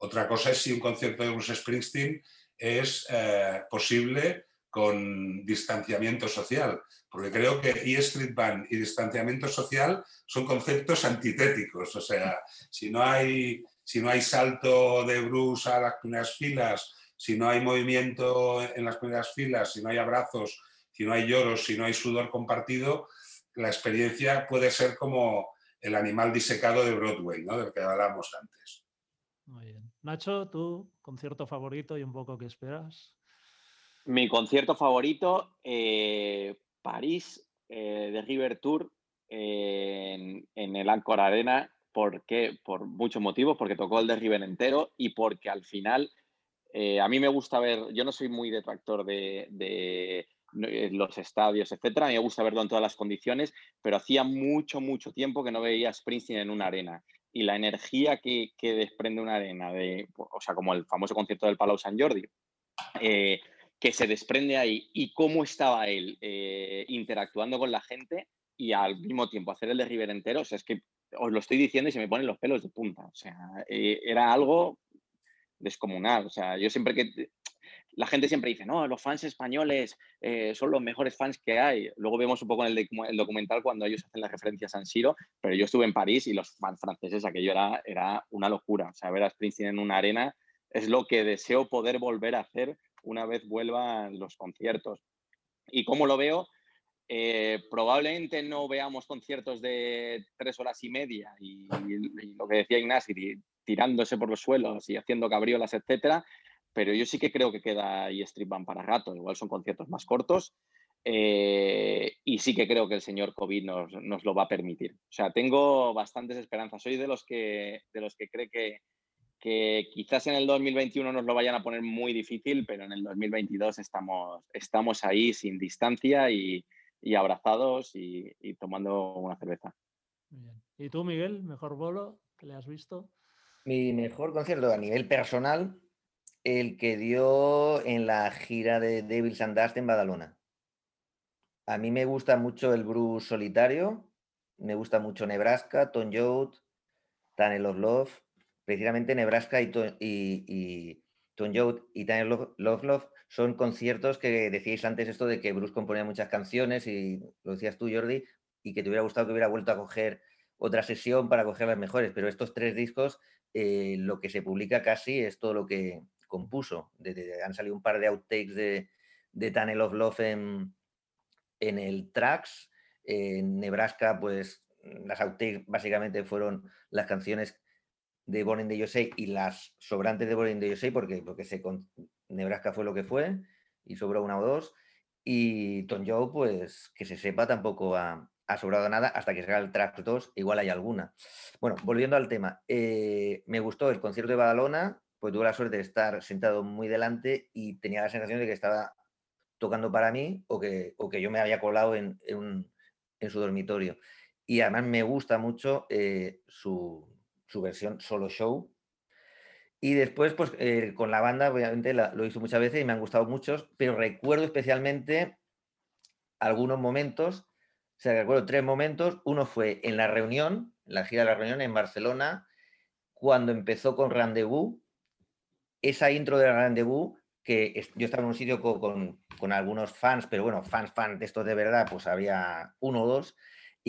otra cosa es si un concierto de Bruce Springsteen es eh, posible con distanciamiento social, porque creo que E Street Band y distanciamiento social son conceptos antitéticos, o sea, si no hay, si no hay salto de Bruce a las primeras filas, si no hay movimiento en las primeras filas, si no hay abrazos, si no hay lloros, si no hay sudor compartido, la experiencia puede ser como el animal disecado de Broadway, ¿no? del que hablábamos antes. Muy bien. Nacho, ¿tu concierto favorito y un poco qué esperas? Mi concierto favorito, eh, París, eh, de River Tour, en, el Ancor Arena. ¿Por Por muchos motivos, porque tocó el de River entero y porque al final eh, a mí me gusta ver, yo no soy muy detractor de, los estadios, etcétera, me gusta verlo en todas las condiciones, pero hacía mucho, mucho tiempo que no veía Springsteen en una arena y la energía que, desprende una arena, de, o sea, como el famoso concierto del Palau San Jordi, que se desprende ahí y cómo estaba él eh, interactuando con la gente y al mismo tiempo hacer el de River entero, o sea, es que os lo estoy diciendo y se me ponen los pelos de punta, o sea, eh, era algo descomunal, o sea, yo siempre que... La gente siempre dice, no, los fans españoles eh, son los mejores fans que hay. Luego vemos un poco en el, documental cuando ellos hacen las referencias a San Siro, pero yo estuve en París y los fans franceses, aquello era, era una locura. O sea, ver a Springsteen en una arena es lo que deseo poder volver a hacer una vez vuelvan los conciertos. ¿Y cómo lo veo? Eh, probablemente no veamos conciertos de tres horas y media y, lo que decía Ignasi, tirándose por los suelos y haciendo cabriolas, etcétera, pero yo sí que creo que queda y Street Band para rato, igual son conciertos más cortos eh, y sí que creo que el señor COVID nos, nos, lo va a permitir. O sea, tengo bastantes esperanzas. Soy de los que, de los que cree que, que quizás en el 2021 nos lo vayan a poner muy difícil, pero en el 2022 estamos, estamos ahí sin distancia y, abrazados y, tomando una cerveza. ¿Y tú, Miguel, mejor bolo que le has visto? Mi mejor concierto a nivel personal, el que dio en la gira de Devils and Dust en Badalona. A mí me gusta mucho el Bruce solitario, me gusta mucho Nebraska, Tom Joad, Tunnel of Love precisamente Nebraska y, y, y Tom y Tanner Love, Love son conciertos que decíais antes esto de que Bruce componía muchas canciones y lo decías tú, Jordi, y que te hubiera gustado que hubiera vuelto a coger otra sesión para coger las mejores, pero estos tres discos, eh, lo que se publica casi es todo lo que compuso. han salido un par de outtakes de, de Tunnel of Love en, el Tracks. En Nebraska, pues las outtakes básicamente fueron las canciones de Born in the USA y las sobrantes de Born in the USA, porque, porque se, Nebraska fue lo que fue y sobró una o dos. Y Tom Joe, pues que se sepa, tampoco ha, sobrado nada hasta que salga el track 2, igual hay alguna. Bueno, volviendo al tema, eh, me gustó el concierto de Badalona, pues tuve la suerte de estar sentado muy delante y tenía la sensación de que estaba tocando para mí o que, o que yo me había colado en, en, su dormitorio. Y además me gusta mucho eh, su, su versión solo show. Y después, pues eh, con la banda, obviamente lo hizo muchas veces y me han gustado muchos, pero recuerdo especialmente algunos momentos, o sea, recuerdo tres momentos. Uno fue en la reunión, en la gira de la reunión en Barcelona, cuando empezó con Rendezvous, esa intro de Rendezvous, que yo estaba en un sitio con algunos fans, pero bueno, fans, fans de estos de verdad, pues había uno o dos,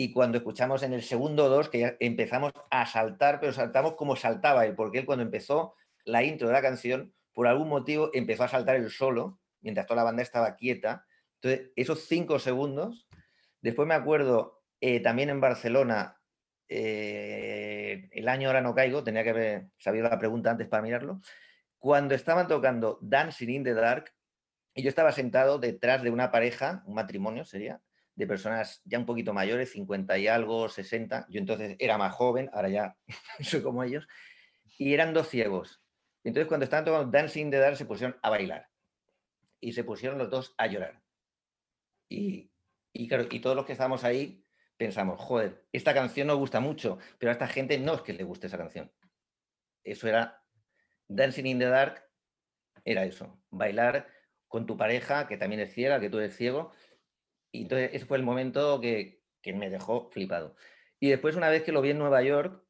y cuando escuchamos en el segundo dos, que ya empezamos a saltar, pero saltamos como saltaba él, porque él cuando empezó la intro de la canción, por algún motivo empezó a saltar el solo, mientras toda la banda estaba quieta. Entonces, esos cinco segundos, después me acuerdo eh, también en Barcelona, eh, el año ahora no caigo, tenía que haber sabido la pregunta antes para mirarlo, cuando estaban tocando Dancing in the Dark, y yo estaba sentado detrás de una pareja, un matrimonio sería, de personas ya un poquito mayores, 50 y algo, 60. Yo entonces era más joven, ahora ya [LAUGHS] soy como ellos. Y eran dos ciegos. Entonces cuando estaban tocando Dancing the Dark se pusieron a bailar. Y se pusieron los dos a llorar. Y, y claro, y todos los que estábamos ahí pensamos, joder, esta canción nos gusta mucho, pero a esta gente no es que le guste esa canción. Eso era Dancing in the Dark, era eso, bailar con tu pareja, que también es ciega, que tú eres ciego, y entonces ese fue el momento que, me dejó flipado. Y después, una vez que lo vi en Nueva York,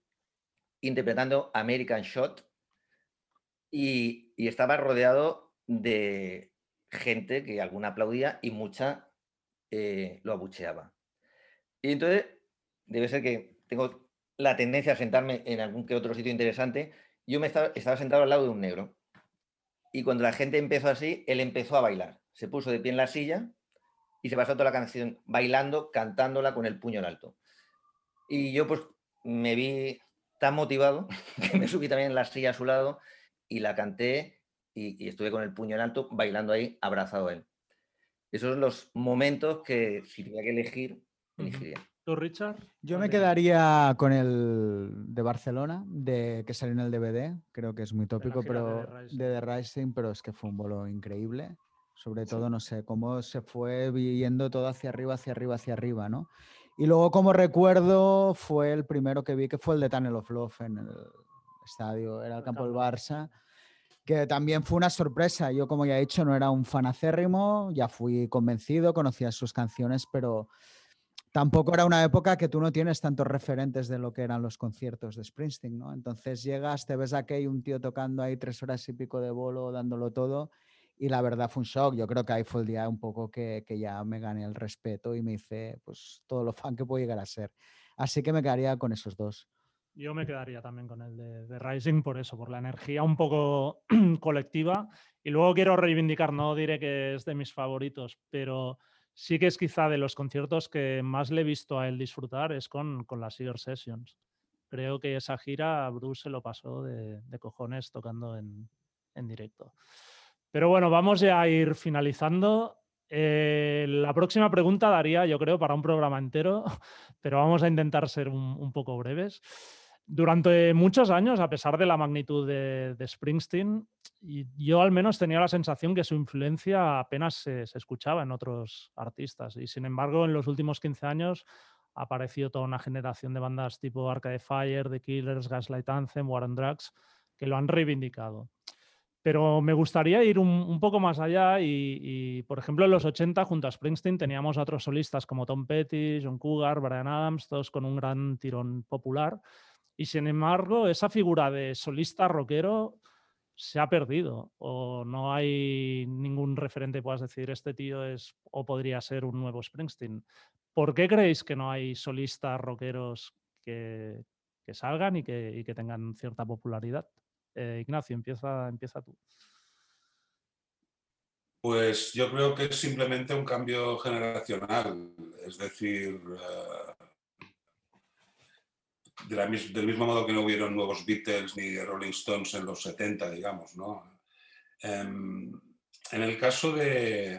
interpretando American Shot, y, estaba rodeado de gente que alguna aplaudía y mucha eh, lo abucheaba. Y entonces, debe ser que tengo la tendencia a sentarme en algún que otro sitio interesante. Yo me estaba, estaba sentado al lado de un negro. Y cuando la gente empezó así, él empezó a bailar. Se puso de pie en la silla y se pasó toda la canción bailando, cantándola con el puño en alto. Y yo pues me vi tan motivado [LAUGHS] que me subí también en la silla a su lado y la canté y, estuve con el puño en alto bailando ahí abrazado a él. Esos son los momentos que si tuviera que elegir, elegiría. ¿Tú, Richard? Yo me quedaría con el de Barcelona, de que salió en el DVD, creo que es muy tópico, pero de The Rising, pero es que fue un bolo increíble. Sobre todo, no sé, cómo se fue viendo todo hacia arriba, hacia arriba, hacia arriba, ¿no? Y luego, como recuerdo, fue el primero que vi, que fue el de Tunnel of Love en el estadio, era el campo del Barça, que también fue una sorpresa. Yo, como ya he dicho, no era un fanacérrimo, ya fui convencido, conocía sus canciones, pero tampoco era una época que tú no tienes tantos referentes de lo que eran los conciertos de Springsteen, ¿no? Entonces llegas, te ves aquí un tío tocando ahí tres horas y pico de bolo, dándolo todo y la verdad fue un shock. Yo creo que ahí fue el día un poco que, que ya me gané el respeto y me hice pues todo lo fan que puedo llegar a ser. Así que me quedaría con esos dos. Yo me quedaría también con el de, Rising por eso, por la energía un poco [CLEARS THROAT] colectiva. Y luego quiero reivindicar, no diré que es de mis favoritos, pero sí que es quizá de los conciertos que más le he visto a él disfrutar es con, con las Eager Sessions. Creo que esa gira Bruce se lo pasó de, de cojones tocando en, en directo. Pero bueno, vamos ya a ir finalizando. Eh, la próxima pregunta daría, yo creo, para un programa entero, [LAUGHS] pero vamos a intentar ser un, poco breves. Durante muchos años, a pesar de la magnitud de, Springsteen, yo al menos tenía la sensación que su influencia apenas se, escuchaba en otros artistas. Y sin embargo, en los últimos 15 años ha aparecido toda una generación de bandas tipo Arcade Fire, The Killers, Gaslight Anthem, War on Drugs, que lo han reivindicado. Pero me gustaría ir un, poco más allá y, por ejemplo, en los 80 junto a Springsteen teníamos a otros solistas como Tom Petty, John Cougar, Brian Adams, todos con un gran tirón popular. Y sin embargo, esa figura de solista rockero se ha perdido o no hay ningún referente puedas decir este tío es o podría ser un nuevo Springsteen. ¿Por qué creéis que no hay solistas rockeros que, salgan y que, que, tengan cierta popularidad. Eh, Ignacio, empieza, empieza tú. Pues yo creo que es simplemente un cambio generacional, es decir, eh, del mismo modo que no hubieron nuevos Beatles ni Rolling Stones en los 70, digamos, ¿no? Em, en, el caso de,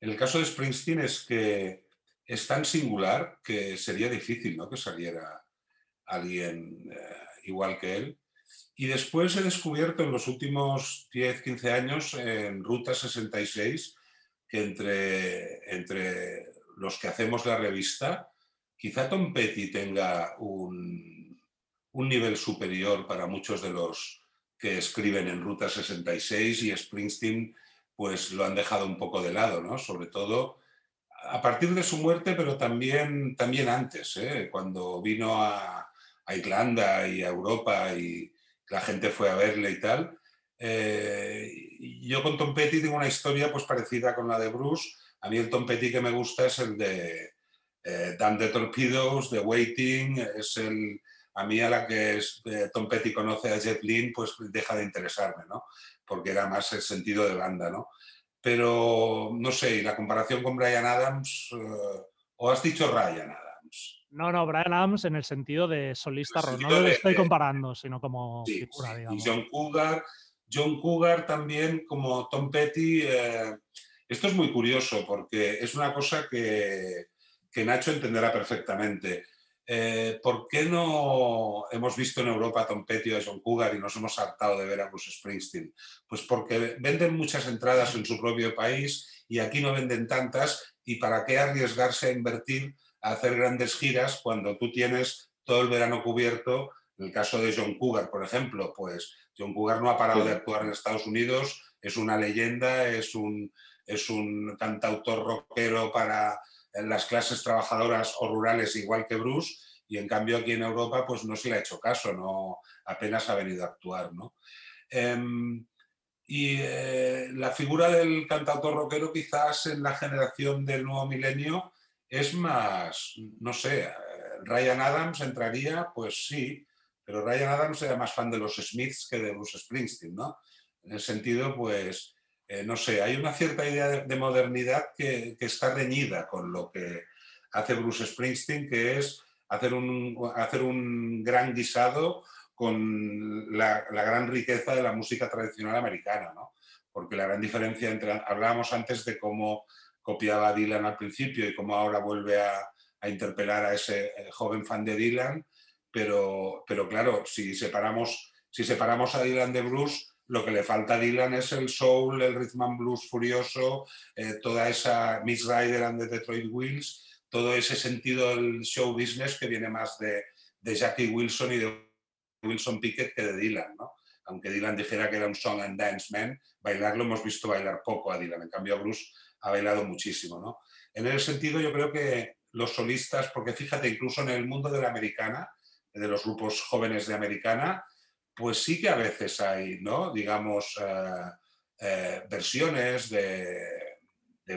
en el caso de Springsteen es que es tan singular que sería difícil ¿no? que saliera alguien eh, igual que él. Y después he descubierto en los últimos 10, 15 años en Ruta 66 que entre, entre los que hacemos la revista, quizá Tom Petty tenga un, un nivel superior para muchos de los que escriben en Ruta 66 y Springsteen pues lo han dejado un poco de lado, ¿no? Sobre todo a partir de su muerte, pero también, también antes, ¿eh? cuando vino a, Irlanda y a Europa y la gente fue a verle y tal. Eh, yo con Tom Petty tengo una historia pues parecida con la de Bruce. A mí el Tom Petty que me gusta es el de eh, Damn the Torpedoes, The Waiting, es el... A mí a la que es, eh, Tom Petty conoce a Jet Lynn, pues deja de interesarme, ¿no? Porque era más el sentido de banda, ¿no? Pero no sé, y la comparación con Brian Adams, eh, o has dicho Ryan Adams. No, no, Brian Adams en el sentido de solista, no lo estoy comparando, sino como figura, digamos. Y John Cougar, John Cougar también como Tom Petty. Eh, esto es muy curioso porque es una cosa que, que Nacho entenderá perfectamente. Eh, ¿por qué no hemos visto en Europa a Tom Petty o a John Cougar y nos hemos hartado de ver a Bruce Springsteen? Pues porque venden muchas entradas en su propio país y aquí no venden tantas y para qué arriesgarse a invertir a hacer grandes giras cuando tú tienes todo el verano cubierto. En el caso de John Cougar, por ejemplo, pues John Cougar no ha parado de actuar en Estados Unidos, es una leyenda, es un, es un cantautor rockero para las clases trabajadoras o rurales igual que Bruce y en cambio aquí en Europa pues no se le ha hecho caso, no apenas ha venido a actuar. ¿no? Em, y eh, la figura del cantautor rockero quizás en la generación del nuevo milenio es más, no sé, eh, Ryan Adams entraría, pues sí, pero Ryan Adams era más fan de los Smiths que de Bruce Springsteen, ¿no? En el sentido, pues, eh, no sé, hay una cierta idea de, modernidad que, está reñida con lo que hace Bruce Springsteen, que es hacer un, hacer un gran guisado con la, gran riqueza de la música tradicional americana, ¿no? Porque la gran diferencia entre, hablábamos antes de cómo copiaba Dylan al principio y cómo ahora vuelve a, interpelar a ese eh, joven fan de Dylan, pero, pero claro, si separamos, si separamos a Dylan de Bruce, lo que le falta a Dylan es el soul, el rhythm and blues furioso, eh, toda esa Miss Rider and the Detroit Wheels, todo ese sentido del show business que viene más de, Jackie Wilson y de Wilson Pickett que de Dylan, ¿no? Aunque Dylan dijera que era un song and dance man, bailar lo hemos visto bailar poco a Dylan, en cambio Bruce ha bailado muchísimo, ¿no? En ese sentido yo creo que los solistas, porque fíjate, incluso en el mundo de la americana, de los grupos jóvenes de americana, pues sí que a veces hay, ¿no? Digamos, eh, eh, versiones de,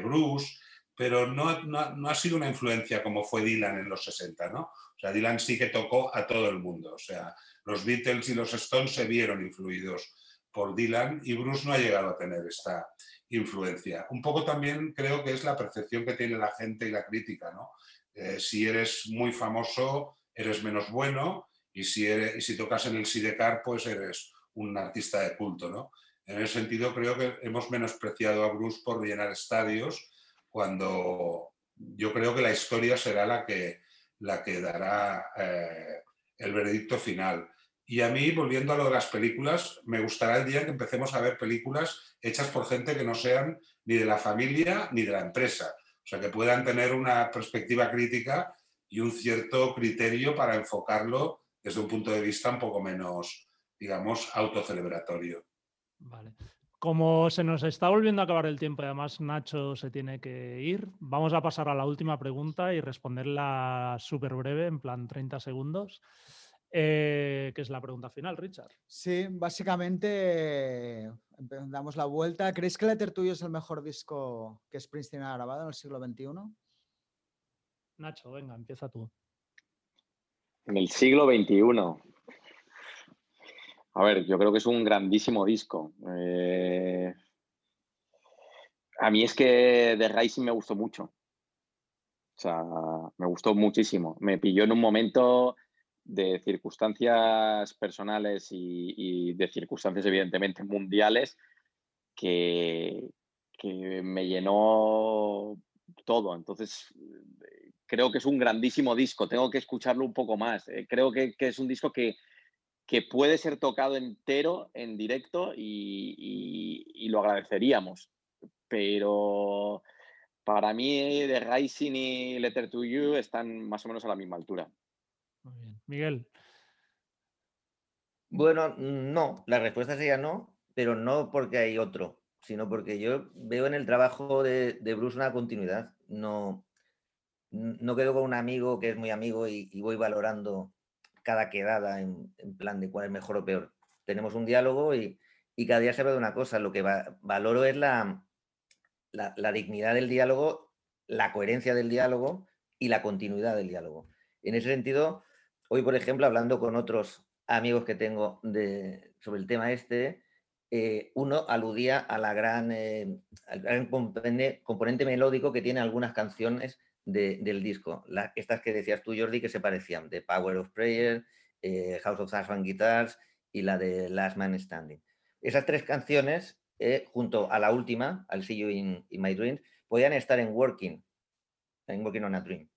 Bruce, pero no, no, ha sido una influencia como fue Dylan en los 60, ¿no? O sea, Dylan sí que tocó a todo el mundo. O sea, los Beatles y los Stones se vieron influidos por Dylan y Bruce no ha llegado a tener esta influencia. Un poco también creo que es la percepción que tiene la gente y la crítica, ¿no? Eh, si eres muy famoso, eres menos bueno y si, eres, y si tocas en el Sidecar, pues eres un artista de culto, ¿no? En ese sentido, creo que hemos menospreciado a Bruce por llenar estadios, cuando yo creo que la historia será la que, la que dará eh, el veredicto final. Y a mí, volviendo a lo de las películas, me gustará el día que empecemos a ver películas hechas por gente que no sean ni de la familia ni de la empresa. O sea, que puedan tener una perspectiva crítica y un cierto criterio para enfocarlo desde un punto de vista un poco menos, digamos, autocelebratorio. Vale. Como se nos está volviendo a acabar el tiempo y además Nacho se tiene que ir, vamos a pasar a la última pregunta y responderla súper breve, en plan 30 segundos, eh, que es la pregunta final, Richard. Sí, básicamente damos la vuelta. ¿Crees que Letter Tuyo es el mejor disco que Springsteen ha grabado en el siglo XXI? Nacho, venga, empieza tú. En el siglo XXI. A ver, yo creo que es un grandísimo disco. Eh, a mí es que The Rising me gustó mucho. O sea, me gustó muchísimo. Me pilló en un momento de circunstancias personales y, de circunstancias evidentemente mundiales que, que, me llenó todo. Entonces, creo que es un grandísimo disco. Tengo que escucharlo un poco más. Eh, creo que, es un disco que, que, puede ser tocado entero en directo y lo agradeceríamos. Pero para mí, The Rising y Letter to You están más o menos a la misma altura. Muy bien. Miguel. Bueno, no, la respuesta sería no, pero no porque hay otro, sino porque yo veo en el trabajo de, Bruce una continuidad. No, no quedo con un amigo que es muy amigo y, voy valorando cada quedada en, plan de cuál es mejor o peor. Tenemos un diálogo y, cada día se ve de una cosa. Lo que valoro es la, la, dignidad del diálogo, la coherencia del diálogo y la continuidad del diálogo. En ese sentido, Hoy, por ejemplo, hablando con otros amigos que tengo sobre el tema este, eh, uno aludía a la gran, eh, al gran componente, melódico que tiene algunas canciones del disco. estas que decías tú, Jordi, que se parecían, The Power of Prayer, eh, House of Stars and Guitars y la de Last Man Standing. Esas tres canciones, junto a la última, al See You in, in My Dreams, podían estar en Working, en Working on a Dream.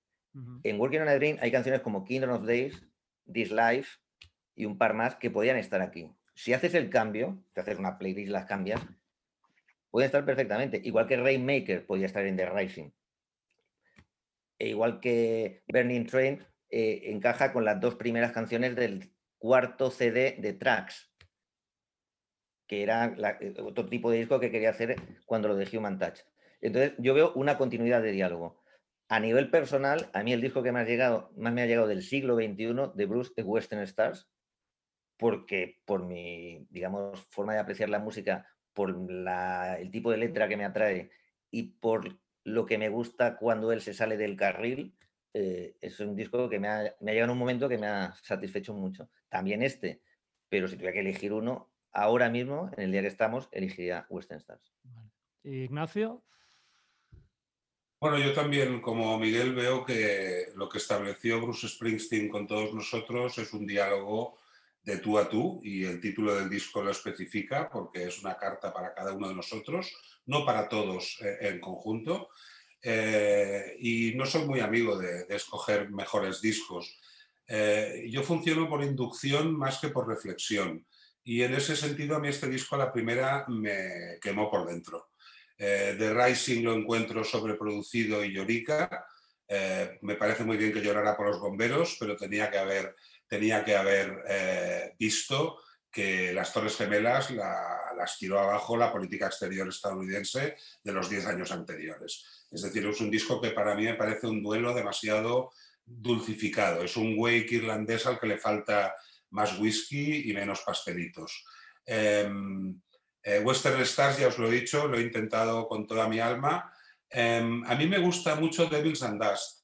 En Working on a Dream hay canciones como Kingdom of Days, This Life y un par más que podían estar aquí. Si haces el cambio, te haces una playlist, las cambias, pueden estar perfectamente. Igual que Rainmaker podía estar en The Rising. E igual que Burning Train eh, encaja con las dos primeras canciones del cuarto CD de Tracks, que era eh, otro tipo de disco que quería hacer cuando lo de Human Touch. Entonces, yo veo una continuidad de diálogo. A nivel personal, a mí el disco que más, llegado, más me ha llegado del siglo XXI de Bruce es Western Stars, porque por mi, digamos, forma de apreciar la música, por el tipo de letra que me atrae y por lo que me gusta cuando él se sale del carril, eh, es un disco que me ha, llegado en un momento que me ha satisfecho mucho. También este, pero si tuviera que elegir uno, ahora mismo, en el día que estamos, elegiría Western Stars. Ignacio. Bueno, yo también, como Miguel, veo que lo que estableció Bruce Springsteen con todos nosotros es un diálogo de tú a tú y el título del disco lo especifica porque es una carta para cada uno de nosotros, no para todos eh, en conjunto. Eh, y no soy muy amigo de, escoger mejores discos. Eh, yo funciono por inducción más que por reflexión. Y en ese sentido a mí este disco a la primera me quemó por dentro. The eh, Rising lo encuentro sobreproducido y llorica. Eh, me parece muy bien que llorara por los bomberos, pero tenía que haber, tenía que haber eh, visto que las Torres Gemelas las tiró abajo la política exterior estadounidense de los 10 años anteriores. Es decir, es un disco que para mí me parece un duelo demasiado dulcificado. Es un wake irlandés al que le falta más whisky y menos pastelitos. Em, eh, Western Stars, ya os lo he dicho, lo he intentado con toda mi alma. Em, a mí me gusta mucho Devils and Dust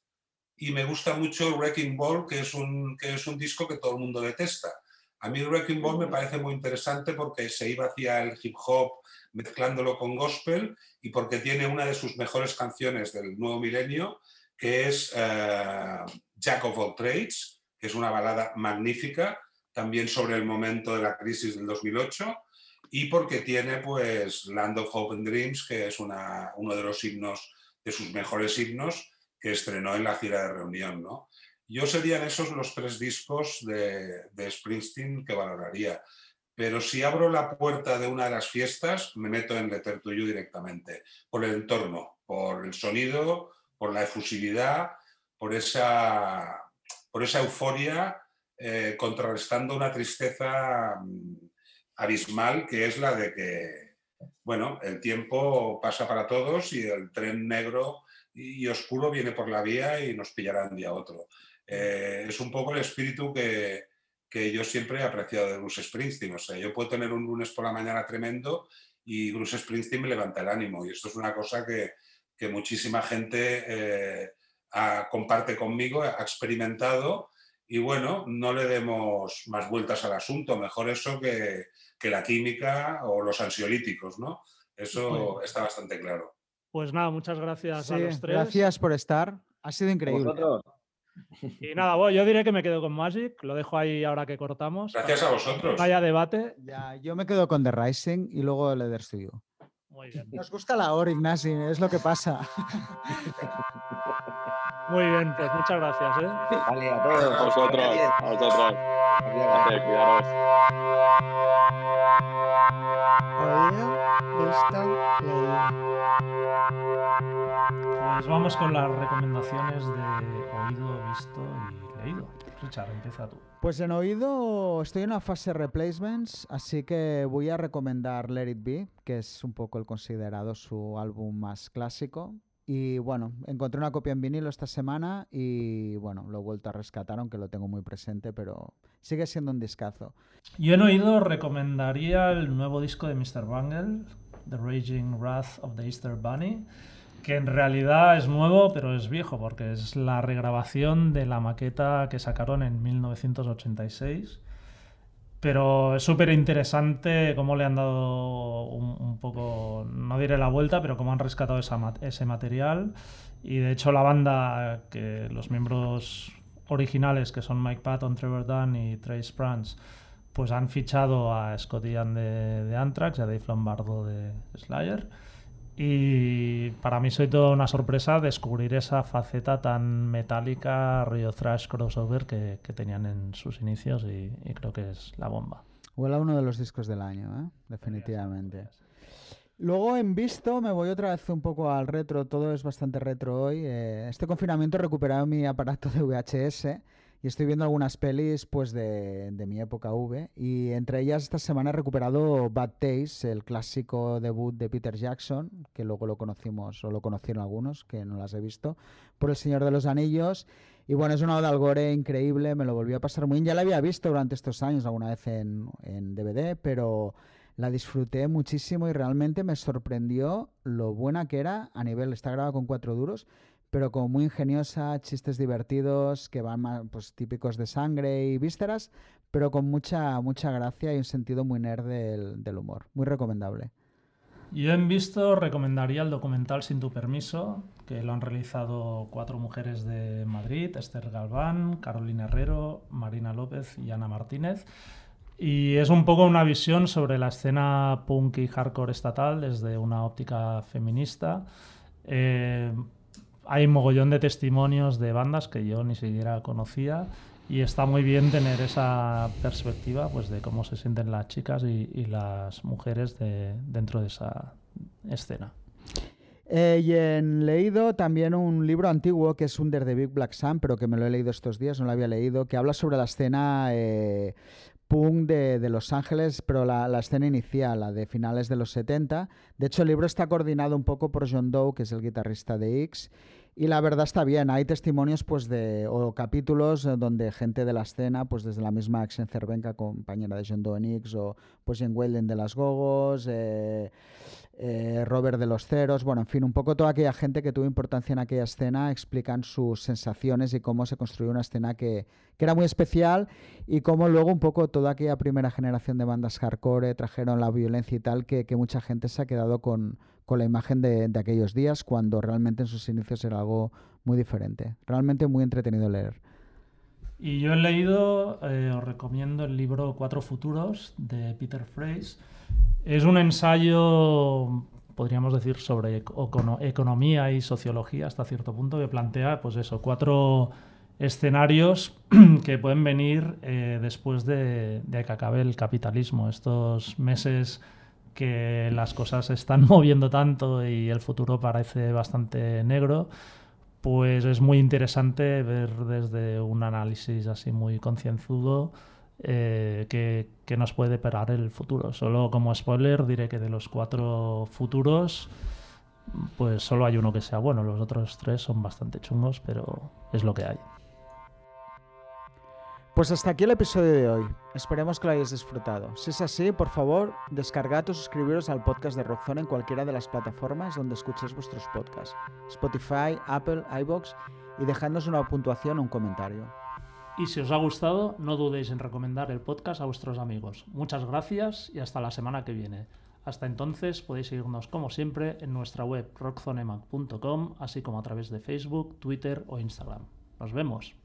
y me gusta mucho Wrecking Ball, que es, un, que es un disco que todo el mundo detesta. A mí Wrecking Ball me parece muy interesante porque se iba hacia el hip hop mezclándolo con gospel y porque tiene una de sus mejores canciones del nuevo milenio, que es eh, Jack of All Trades, que es una balada magnífica, también sobre el momento de la crisis del 2008 y porque tiene pues Land of Hope and Dreams, que es una, uno de los himnos, de sus mejores himnos, que estrenó en la gira de reunión. ¿no? Yo serían esos los tres discos de, de Springsteen que valoraría. Pero si abro la puerta de una de las fiestas, me meto en Letter to directamente, por el entorno, por el sonido, por la efusividad, por esa, por esa euforia, eh, contrarrestando una tristeza mm, abismal que es la de que, bueno, el tiempo pasa para todos y el tren negro y oscuro viene por la vía y nos pillará un día otro. Eh, es un poco el espíritu que, que, yo siempre he apreciado de Bruce Springsteen. O sea, yo puedo tener un lunes por la mañana tremendo y Bruce Springsteen me levanta el ánimo. Y esto es una cosa que, que muchísima gente eh, comparte conmigo, ha experimentado y bueno, no le demos más vueltas al asunto, mejor eso que, que la química o los ansiolíticos, ¿no? Eso está bastante claro. Pues nada, muchas gracias a los tres. Gracias por estar, ha sido increíble. Y nada, yo diré que me quedo con Magic, lo dejo ahí ahora que cortamos. Gracias a vosotros. Vaya debate. Ya, yo me quedo con The Rising y luego el Eder Studio. Muy bien. Nos gusta la hora, Ignasi, es lo que pasa. Muy bien, pues muchas gracias. ¿eh? Vale, a todos. A vosotros, a vosotros. Gracias, cuidaros. Oído, visto, leído. Pues vamos con las recomendaciones de oído, visto y leído. Richard, empieza tú. Pues en oído estoy en una fase replacements, así que voy a recomendar Let It Be, que es un poco el considerado su álbum más clásico. Y bueno, encontré una copia en vinilo esta semana y bueno, lo he vuelto a rescatar, aunque lo tengo muy presente, pero sigue siendo un discazo. Yo en oído recomendaría el nuevo disco de Mr. Bungle, The Raging Wrath of the Easter Bunny, que en realidad es nuevo, pero es viejo, porque es la regrabación de la maqueta que sacaron en 1986. Pero es súper interesante cómo le han dado un, un, poco, no diré la vuelta, pero cómo han rescatado esa, ese material. Y de hecho la banda, que los miembros originales, que son Mike Patton, Trevor Dunn y Trace Sprance, pues han fichado a Scott Ian de, de Anthrax y a Dave Lombardo de Slayer. Y para mí soy toda una sorpresa descubrir esa faceta tan metálica, Rio Thrash crossover que, que tenían en sus inicios y, y, creo que es la bomba. Huele a uno de los discos del año, ¿eh? definitivamente. Luego en visto me voy otra vez un poco al retro, todo es bastante retro hoy. Eh, este confinamiento he recuperado mi aparato de VHS y estoy viendo algunas pelis pues de, de, mi época V y entre ellas esta semana he recuperado Bad Taste, el clásico debut de Peter Jackson, que luego lo conocimos o lo conocieron algunos, que no las he visto, por El Señor de los Anillos. Y bueno, es una oda al gore increíble, me lo volví a pasar muy bien. Ya la había visto durante estos años alguna vez en, en DVD, pero la disfruté muchísimo y realmente me sorprendió lo buena que era a nivel, está grabada con cuatro duros, pero como muy ingeniosa, chistes divertidos que van más, pues, típicos de sangre y vísceras, pero con mucha, mucha gracia y un sentido muy nerd del, humor. Muy recomendable. Yo en visto recomendaría el documental Sin tu permiso, que lo han realizado cuatro mujeres de Madrid, Esther Galván, Carolina Herrero, Marina López y Ana Martínez. Y es un poco una visión sobre la escena punk y hardcore estatal desde una óptica feminista. Eh, hay mogollón de testimonios de bandas que yo ni siquiera conocía y está muy bien tener esa perspectiva pues de cómo se sienten las chicas y, las mujeres de, dentro de esa escena. Eh, y en leído también un libro antiguo que es Under the Big Black Sun, pero que me lo he leído estos días, no lo había leído, que habla sobre la escena eh, punk de, de, Los Ángeles, pero la, la, escena inicial, la de finales de los 70. De hecho, el libro está coordinado un poco por John Doe, que es el guitarrista de X. Y la verdad está bien, hay testimonios pues de, o capítulos donde gente de la escena, pues desde la misma Axel Cervenka, compañera de John Doe en X, o pues en Weldon de las Gogos, eh, eh, Robert de los Ceros, bueno, en fin, un poco toda aquella gente que tuvo importancia en aquella escena explican sus sensaciones y cómo se construyó una escena que, que era muy especial y cómo luego un poco toda aquella primera generación de bandas hardcore trajeron la violencia y tal que, que mucha gente se ha quedado con, con la imagen de, de, aquellos días cuando realmente en sus inicios era algo muy diferente. Realmente muy entretenido leer. Y yo he leído, eh, os recomiendo el libro Cuatro Futuros de Peter Freys. Es un ensayo, podríamos decir, sobre econo economía y sociología hasta cierto punto, que plantea, pues eso, cuatro escenarios [CLEARS THROAT] que pueden venir eh, después de, de que acabe el capitalismo. Estos meses que las cosas se están [LAUGHS] moviendo tanto y el futuro parece bastante negro, pues es muy interesante ver desde un análisis así muy concienzudo eh, que, nos puede parar el futuro. Solo como spoiler diré que de los cuatro futuros, pues solo hay uno que sea bueno, los otros tres son bastante chungos, pero es lo que hay. Pues hasta aquí el episodio de hoy. Esperemos que lo hayáis disfrutado. Si es así, por favor, descargad o suscribiros al podcast de Rockzone en cualquiera de las plataformas donde escuchéis vuestros podcasts. Spotify, Apple, iBox y dejadnos una puntuación o un comentario. Y si os ha gustado, no dudéis en recomendar el podcast a vuestros amigos. Muchas gracias y hasta la semana que viene. Hasta entonces podéis seguirnos como siempre en nuestra web rockzonemac.com, así como a través de Facebook, Twitter o Instagram. Nos vemos.